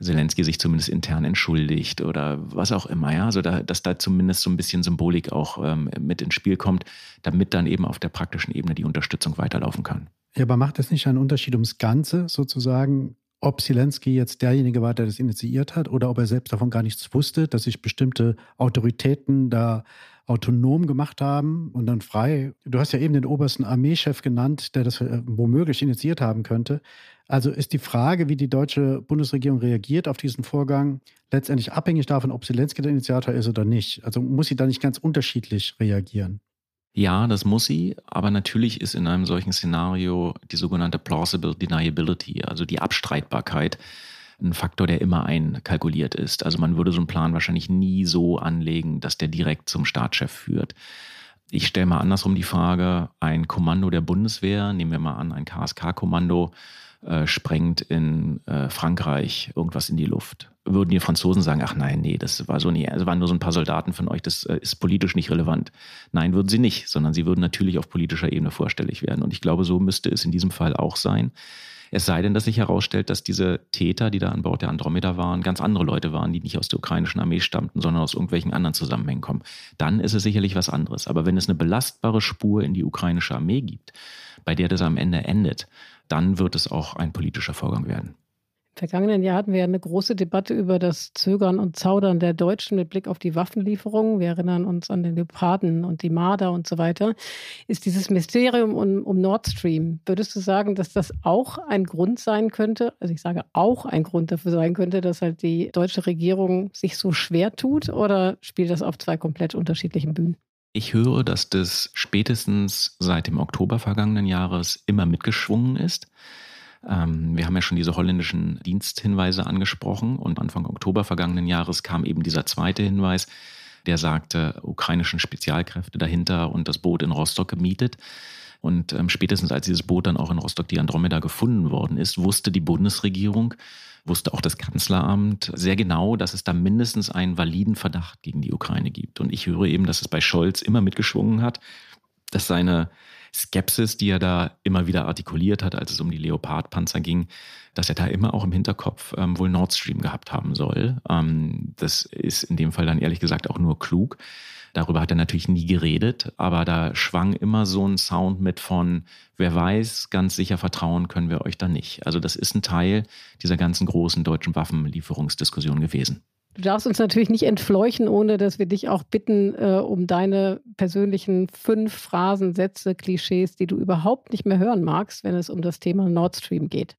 Zelensky sich zumindest intern entschuldigt oder was auch immer, ja, also da, dass da zumindest so ein bisschen Symbolik auch ähm, mit ins Spiel kommt, damit dann eben auf der praktischen Ebene die Unterstützung weiterlaufen kann. Ja, aber macht es nicht einen Unterschied ums Ganze sozusagen, ob Zelensky jetzt derjenige war, der das initiiert hat oder ob er selbst davon gar nichts wusste, dass sich bestimmte Autoritäten da autonom gemacht haben und dann frei. Du hast ja eben den obersten Armeechef genannt, der das äh, womöglich initiiert haben könnte. Also ist die Frage, wie die deutsche Bundesregierung reagiert auf diesen Vorgang, letztendlich abhängig davon, ob Zelensky der Initiator ist oder nicht. Also muss sie da nicht ganz unterschiedlich reagieren. Ja, das muss sie, aber natürlich ist in einem solchen Szenario die sogenannte plausible deniability, also die Abstreitbarkeit, ein Faktor, der immer einkalkuliert ist. Also man würde so einen Plan wahrscheinlich nie so anlegen, dass der direkt zum Staatschef führt. Ich stelle mal andersrum die Frage, ein Kommando der Bundeswehr, nehmen wir mal an, ein KSK-Kommando, äh, sprengt in äh, Frankreich irgendwas in die Luft. Würden die Franzosen sagen, ach nein, nee, das war so nie, es waren nur so ein paar Soldaten von euch, das äh, ist politisch nicht relevant. Nein, würden sie nicht, sondern sie würden natürlich auf politischer Ebene vorstellig werden. Und ich glaube, so müsste es in diesem Fall auch sein. Es sei denn, dass sich herausstellt, dass diese Täter, die da an Bord der Andromeda waren, ganz andere Leute waren, die nicht aus der ukrainischen Armee stammten, sondern aus irgendwelchen anderen Zusammenhängen kommen. Dann ist es sicherlich was anderes. Aber wenn es eine belastbare Spur in die ukrainische Armee gibt, bei der das am Ende endet, dann wird es auch ein politischer Vorgang werden vergangenen Jahr hatten wir eine große Debatte über das Zögern und Zaudern der Deutschen mit Blick auf die Waffenlieferungen. Wir erinnern uns an den Leoparden und die Marder und so weiter. Ist dieses Mysterium um, um Nord Stream, würdest du sagen, dass das auch ein Grund sein könnte, also ich sage auch ein Grund dafür sein könnte, dass halt die deutsche Regierung sich so schwer tut oder spielt das auf zwei komplett unterschiedlichen Bühnen? Ich höre, dass das spätestens seit dem Oktober vergangenen Jahres immer mitgeschwungen ist. Ähm, wir haben ja schon diese holländischen Diensthinweise angesprochen und Anfang Oktober vergangenen Jahres kam eben dieser zweite Hinweis, der sagte, ukrainischen Spezialkräfte dahinter und das Boot in Rostock gemietet. Und ähm, spätestens als dieses Boot dann auch in Rostock die Andromeda gefunden worden ist, wusste die Bundesregierung, wusste auch das Kanzleramt sehr genau, dass es da mindestens einen validen Verdacht gegen die Ukraine gibt. Und ich höre eben, dass es bei Scholz immer mitgeschwungen hat, dass seine Skepsis, die er da immer wieder artikuliert hat, als es um die Leopard-Panzer ging, dass er da immer auch im Hinterkopf ähm, wohl Nord Stream gehabt haben soll. Ähm, das ist in dem Fall dann ehrlich gesagt auch nur klug. Darüber hat er natürlich nie geredet, aber da schwang immer so ein Sound mit von, wer weiß, ganz sicher vertrauen können wir euch da nicht. Also das ist ein Teil dieser ganzen großen deutschen Waffenlieferungsdiskussion gewesen. Du darfst uns natürlich nicht entfleuchen, ohne dass wir dich auch bitten äh, um deine persönlichen fünf Phrasen, Sätze, Klischees, die du überhaupt nicht mehr hören magst, wenn es um das Thema Nord Stream geht.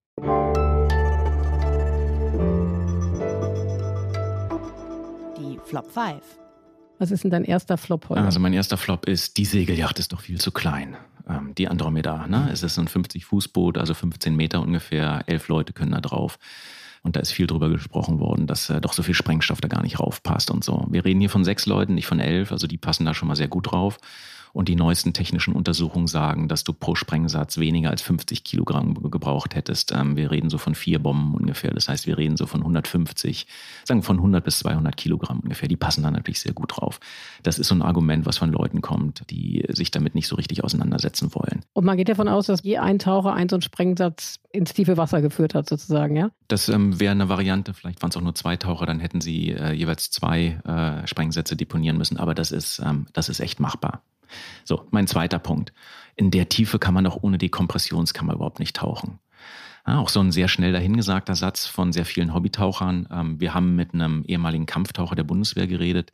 Die Flop 5. Was ist denn dein erster Flop heute? Also mein erster Flop ist, die Segelyacht ist doch viel zu klein. Ähm, die Andromeda, ne? Es ist so ein 50-Fuß-Boot, also 15 Meter ungefähr, elf Leute können da drauf. Und da ist viel drüber gesprochen worden, dass äh, doch so viel Sprengstoff da gar nicht raufpasst und so. Wir reden hier von sechs Leuten, nicht von elf, also die passen da schon mal sehr gut drauf. Und die neuesten technischen Untersuchungen sagen, dass du pro Sprengsatz weniger als 50 Kilogramm gebraucht hättest. Ähm, wir reden so von vier Bomben ungefähr. Das heißt, wir reden so von 150, sagen von 100 bis 200 Kilogramm ungefähr. Die passen da natürlich sehr gut drauf. Das ist so ein Argument, was von Leuten kommt, die sich damit nicht so richtig auseinandersetzen wollen. Und man geht davon aus, dass je ein Taucher ein so einen Sprengsatz ins tiefe Wasser geführt hat, sozusagen, ja? Das ähm, wäre eine Variante. Vielleicht waren es auch nur zwei Taucher, dann hätten sie äh, jeweils zwei äh, Sprengsätze deponieren müssen. Aber das ist, ähm, das ist echt machbar. So, mein zweiter Punkt. In der Tiefe kann man doch ohne Dekompressionskammer überhaupt nicht tauchen. Ja, auch so ein sehr schnell dahingesagter Satz von sehr vielen Hobbytauchern. Ähm, wir haben mit einem ehemaligen Kampftaucher der Bundeswehr geredet.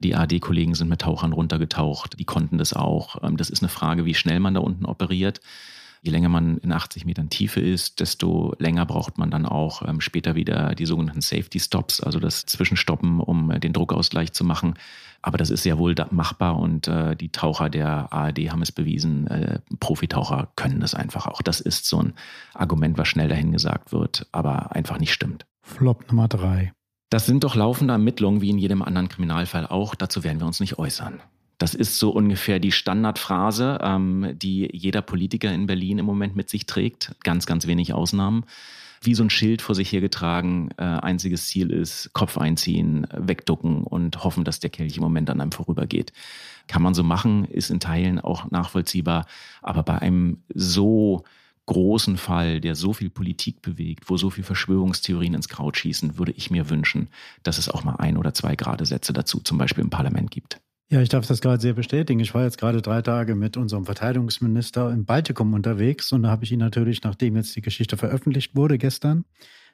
Die AD-Kollegen sind mit Tauchern runtergetaucht. Die konnten das auch. Ähm, das ist eine Frage, wie schnell man da unten operiert. Je länger man in 80 Metern Tiefe ist, desto länger braucht man dann auch ähm, später wieder die sogenannten Safety Stops, also das Zwischenstoppen, um äh, den Druckausgleich zu machen. Aber das ist sehr wohl machbar und äh, die Taucher der ARD haben es bewiesen. Äh, Profitaucher können das einfach auch. Das ist so ein Argument, was schnell dahin gesagt wird, aber einfach nicht stimmt. Flop Nummer drei. Das sind doch laufende Ermittlungen wie in jedem anderen Kriminalfall auch. Dazu werden wir uns nicht äußern. Das ist so ungefähr die Standardphrase, ähm, die jeder Politiker in Berlin im Moment mit sich trägt. Ganz, ganz wenig Ausnahmen. Wie so ein Schild vor sich hergetragen. Äh, einziges Ziel ist Kopf einziehen, wegducken und hoffen, dass der Kelch im Moment an einem vorübergeht. Kann man so machen, ist in Teilen auch nachvollziehbar. Aber bei einem so großen Fall, der so viel Politik bewegt, wo so viel Verschwörungstheorien ins Kraut schießen, würde ich mir wünschen, dass es auch mal ein oder zwei gerade Sätze dazu zum Beispiel im Parlament gibt. Ja, ich darf das gerade sehr bestätigen. Ich war jetzt gerade drei Tage mit unserem Verteidigungsminister im Baltikum unterwegs und da habe ich ihn natürlich, nachdem jetzt die Geschichte veröffentlicht wurde gestern,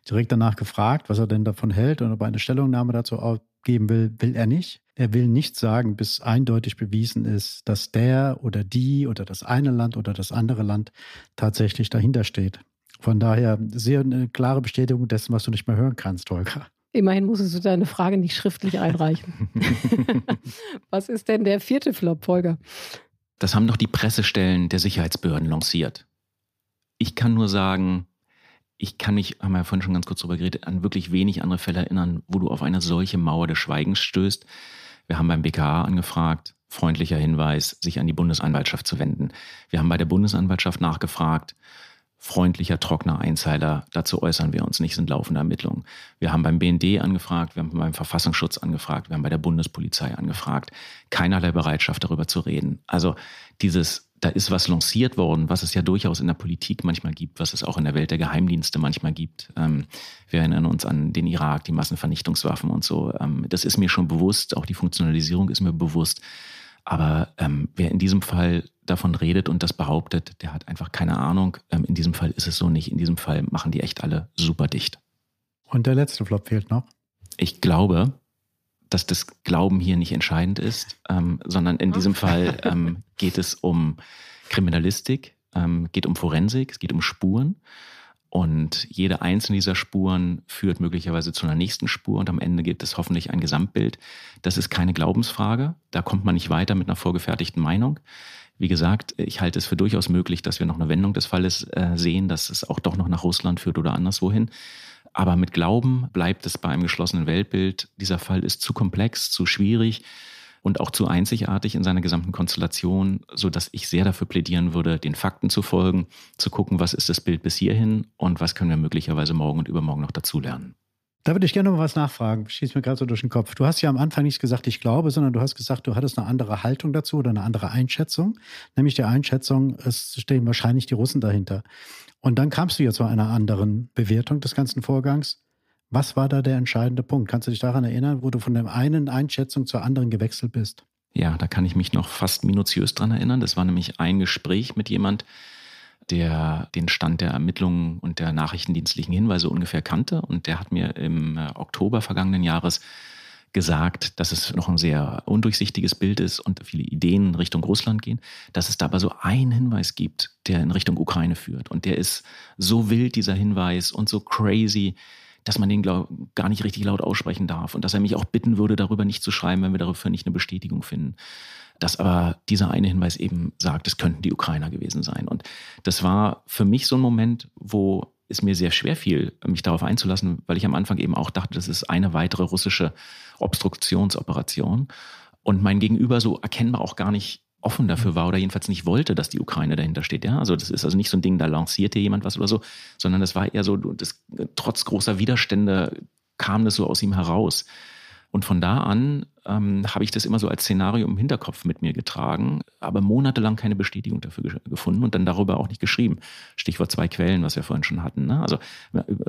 direkt danach gefragt, was er denn davon hält und ob er eine Stellungnahme dazu geben will, will er nicht. Er will nichts sagen, bis eindeutig bewiesen ist, dass der oder die oder das eine Land oder das andere Land tatsächlich dahinter steht. Von daher sehr eine klare Bestätigung dessen, was du nicht mehr hören kannst, Holger. Immerhin musstest du deine Frage nicht schriftlich [laughs] einreichen. [laughs] Was ist denn der vierte Flop, Folger? Das haben doch die Pressestellen der Sicherheitsbehörden lanciert. Ich kann nur sagen, ich kann mich, haben wir ja vorhin schon ganz kurz drüber geredet, an wirklich wenig andere Fälle erinnern, wo du auf eine solche Mauer des Schweigens stößt. Wir haben beim BKA angefragt, freundlicher Hinweis, sich an die Bundesanwaltschaft zu wenden. Wir haben bei der Bundesanwaltschaft nachgefragt, freundlicher, trockener Einzeiler. Dazu äußern wir uns nicht, sind laufende Ermittlungen. Wir haben beim BND angefragt, wir haben beim Verfassungsschutz angefragt, wir haben bei der Bundespolizei angefragt. Keinerlei Bereitschaft, darüber zu reden. Also dieses, da ist was lanciert worden, was es ja durchaus in der Politik manchmal gibt, was es auch in der Welt der Geheimdienste manchmal gibt. Ähm, wir erinnern uns an den Irak, die Massenvernichtungswaffen und so. Ähm, das ist mir schon bewusst, auch die Funktionalisierung ist mir bewusst. Aber ähm, wer in diesem Fall davon redet und das behauptet, der hat einfach keine Ahnung. Ähm, in diesem Fall ist es so nicht. In diesem Fall machen die echt alle super dicht. Und der letzte Flop fehlt noch. Ich glaube, dass das Glauben hier nicht entscheidend ist, ähm, sondern in diesem Fall [laughs] ähm, geht es um Kriminalistik, ähm, geht um Forensik, es geht um Spuren. Und jede einzelne dieser Spuren führt möglicherweise zu einer nächsten Spur und am Ende gibt es hoffentlich ein Gesamtbild. Das ist keine Glaubensfrage. Da kommt man nicht weiter mit einer vorgefertigten Meinung. Wie gesagt, ich halte es für durchaus möglich, dass wir noch eine Wendung des Falles äh, sehen, dass es auch doch noch nach Russland führt oder anderswohin. Aber mit Glauben bleibt es bei einem geschlossenen Weltbild. Dieser Fall ist zu komplex, zu schwierig und auch zu einzigartig in seiner gesamten Konstellation, so dass ich sehr dafür plädieren würde, den Fakten zu folgen, zu gucken, was ist das Bild bis hierhin und was können wir möglicherweise morgen und übermorgen noch dazulernen. Da würde ich gerne noch was nachfragen. Schießt mir gerade so durch den Kopf. Du hast ja am Anfang nicht gesagt, ich glaube, sondern du hast gesagt, du hattest eine andere Haltung dazu oder eine andere Einschätzung. Nämlich die Einschätzung, es stehen wahrscheinlich die Russen dahinter. Und dann kamst du ja zu einer anderen Bewertung des ganzen Vorgangs. Was war da der entscheidende Punkt? Kannst du dich daran erinnern, wo du von der einen Einschätzung zur anderen gewechselt bist? Ja, da kann ich mich noch fast minutiös dran erinnern. Das war nämlich ein Gespräch mit jemand, der den Stand der Ermittlungen und der nachrichtendienstlichen Hinweise ungefähr kannte. Und der hat mir im äh, Oktober vergangenen Jahres gesagt, dass es noch ein sehr undurchsichtiges Bild ist und viele Ideen in Richtung Russland gehen, dass es da aber so einen Hinweis gibt, der in Richtung Ukraine führt. Und der ist so wild, dieser Hinweis, und so crazy, dass man den glaub, gar nicht richtig laut aussprechen darf und dass er mich auch bitten würde, darüber nicht zu schreiben, wenn wir dafür nicht eine Bestätigung finden. Dass aber dieser eine Hinweis eben sagt, es könnten die Ukrainer gewesen sein. Und das war für mich so ein Moment, wo es mir sehr schwer fiel, mich darauf einzulassen, weil ich am Anfang eben auch dachte, das ist eine weitere russische Obstruktionsoperation. Und mein Gegenüber so erkennbar auch gar nicht offen dafür war oder jedenfalls nicht wollte, dass die Ukraine dahinter steht. Ja, also das ist also nicht so ein Ding, da lancierte jemand was oder so, sondern das war eher so, das, trotz großer Widerstände kam das so aus ihm heraus. Und von da an ähm, habe ich das immer so als Szenario im Hinterkopf mit mir getragen, aber monatelang keine Bestätigung dafür ge gefunden und dann darüber auch nicht geschrieben. Stichwort zwei Quellen, was wir vorhin schon hatten. Ne? Also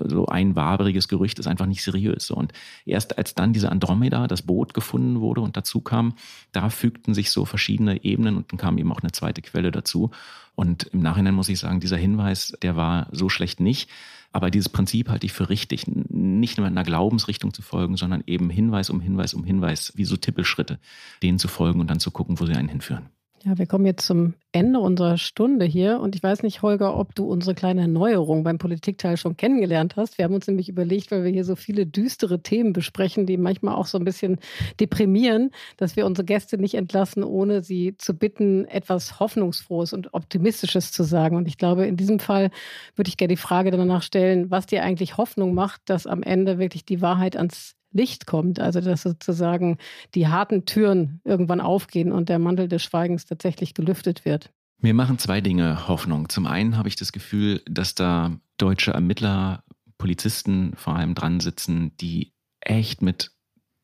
so ein waberiges Gerücht ist einfach nicht seriös. So. Und erst als dann diese Andromeda, das Boot gefunden wurde und dazu kam, da fügten sich so verschiedene Ebenen und dann kam eben auch eine zweite Quelle dazu. Und im Nachhinein muss ich sagen, dieser Hinweis, der war so schlecht nicht. Aber dieses Prinzip halte ich für richtig, nicht nur in einer Glaubensrichtung zu folgen, sondern eben Hinweis um Hinweis um Hinweis, wie so Tippelschritte, denen zu folgen und dann zu gucken, wo sie einen hinführen. Ja, wir kommen jetzt zum Ende unserer Stunde hier und ich weiß nicht, Holger, ob du unsere kleine Erneuerung beim Politikteil schon kennengelernt hast. Wir haben uns nämlich überlegt, weil wir hier so viele düstere Themen besprechen, die manchmal auch so ein bisschen deprimieren, dass wir unsere Gäste nicht entlassen, ohne sie zu bitten, etwas Hoffnungsfrohes und Optimistisches zu sagen. Und ich glaube, in diesem Fall würde ich gerne die Frage danach stellen, was dir eigentlich Hoffnung macht, dass am Ende wirklich die Wahrheit ans Licht kommt, also dass sozusagen die harten Türen irgendwann aufgehen und der Mantel des Schweigens tatsächlich gelüftet wird. Mir machen zwei Dinge Hoffnung. Zum einen habe ich das Gefühl, dass da deutsche Ermittler, Polizisten vor allem dran sitzen, die echt mit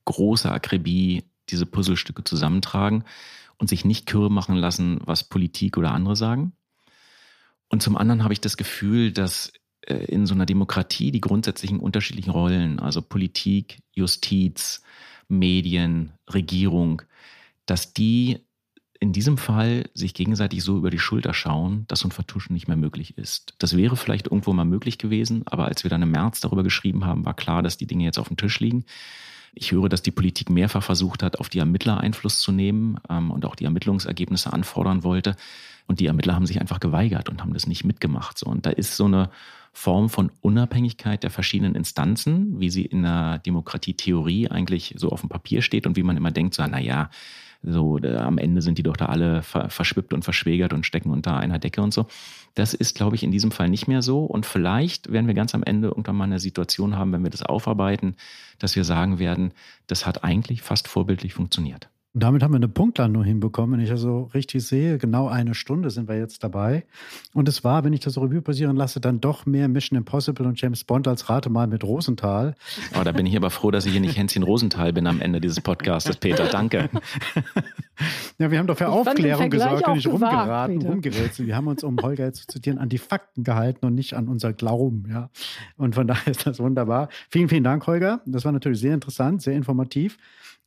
großer Akribie diese Puzzlestücke zusammentragen und sich nicht kürre machen lassen, was Politik oder andere sagen. Und zum anderen habe ich das Gefühl, dass in so einer Demokratie die grundsätzlichen unterschiedlichen Rollen, also Politik, Justiz, Medien, Regierung, dass die in diesem Fall sich gegenseitig so über die Schulter schauen, dass so ein Vertuschen nicht mehr möglich ist. Das wäre vielleicht irgendwo mal möglich gewesen, aber als wir dann im März darüber geschrieben haben, war klar, dass die Dinge jetzt auf dem Tisch liegen. Ich höre, dass die Politik mehrfach versucht hat, auf die Ermittler Einfluss zu nehmen ähm, und auch die Ermittlungsergebnisse anfordern wollte. Und die Ermittler haben sich einfach geweigert und haben das nicht mitgemacht. So. Und da ist so eine Form von Unabhängigkeit der verschiedenen Instanzen, wie sie in der Demokratietheorie eigentlich so auf dem Papier steht und wie man immer denkt, so, na ja, so am Ende sind die doch da alle ver verschwippt und verschwägert und stecken unter einer Decke und so. Das ist, glaube ich, in diesem Fall nicht mehr so. Und vielleicht werden wir ganz am Ende irgendwann mal eine Situation haben, wenn wir das aufarbeiten, dass wir sagen werden, das hat eigentlich fast vorbildlich funktioniert. Und damit haben wir eine Punktlandung hinbekommen. Wenn ich das so richtig sehe, genau eine Stunde sind wir jetzt dabei. Und es war, wenn ich das Revue passieren lasse, dann doch mehr Mission Impossible und James Bond als Rate mal mit Rosenthal. Oh, da bin ich aber froh, dass ich hier nicht Hänschen Rosenthal bin am Ende dieses Podcasts. Peter, danke. [laughs] ja, wir haben doch für ich Aufklärung gesorgt und nicht rumgeraten, rumgerätselt. Wir haben uns, um Holger jetzt zu zitieren, an die Fakten gehalten und nicht an unser Glauben. Ja. Und von daher ist das wunderbar. Vielen, vielen Dank, Holger. Das war natürlich sehr interessant, sehr informativ.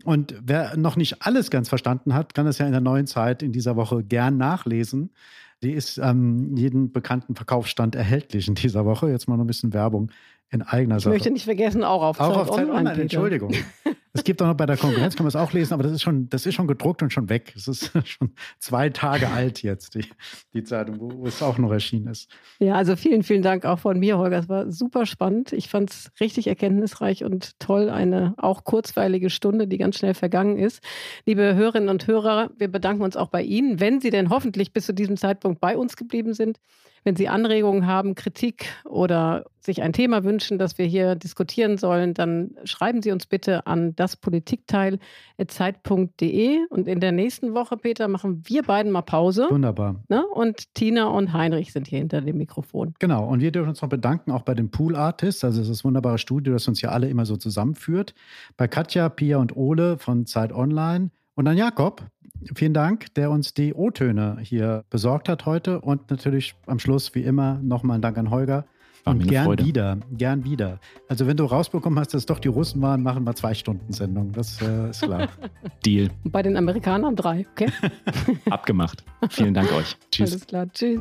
Und wer noch nicht alles ganz verstanden hat, kann das ja in der neuen Zeit in dieser Woche gern nachlesen. Die ist an ähm, jedem bekannten Verkaufsstand erhältlich in dieser Woche. Jetzt mal noch ein bisschen Werbung in eigener Sache. Ich möchte nicht vergessen, auch auf auch Zeit auf Zeit Online. Online Entschuldigung. [laughs] Es gibt auch noch bei der Konkurrenz, kann man es auch lesen, aber das ist schon, das ist schon gedruckt und schon weg. Es ist [laughs] schon zwei Tage alt jetzt, die, die Zeitung, wo, wo es auch noch erschienen ist. Ja, also vielen, vielen Dank auch von mir, Holger. Es war super spannend. Ich fand es richtig erkenntnisreich und toll. Eine auch kurzweilige Stunde, die ganz schnell vergangen ist. Liebe Hörerinnen und Hörer, wir bedanken uns auch bei Ihnen, wenn Sie denn hoffentlich bis zu diesem Zeitpunkt bei uns geblieben sind. Wenn Sie Anregungen haben, Kritik oder sich ein Thema wünschen, das wir hier diskutieren sollen, dann schreiben Sie uns bitte an daspolitikteil.zeit.de. Und in der nächsten Woche, Peter, machen wir beiden mal Pause. Wunderbar. Ne? Und Tina und Heinrich sind hier hinter dem Mikrofon. Genau. Und wir dürfen uns noch bedanken, auch bei den Pool Artists, also das wunderbare Studio, das uns ja alle immer so zusammenführt. Bei Katja, Pia und Ole von Zeit Online. Und an Jakob, Vielen Dank, der uns die O-Töne hier besorgt hat heute. Und natürlich am Schluss, wie immer, nochmal ein Dank an Holger. War und gern Freude. wieder, gern wieder. Also wenn du rausbekommen hast, dass es doch die Russen waren, machen wir zwei Stunden Sendung. Das äh, ist klar. [laughs] Deal. Bei den Amerikanern drei, okay? [laughs] Abgemacht. Vielen Dank euch. [laughs] Tschüss. Alles klar, tschüss.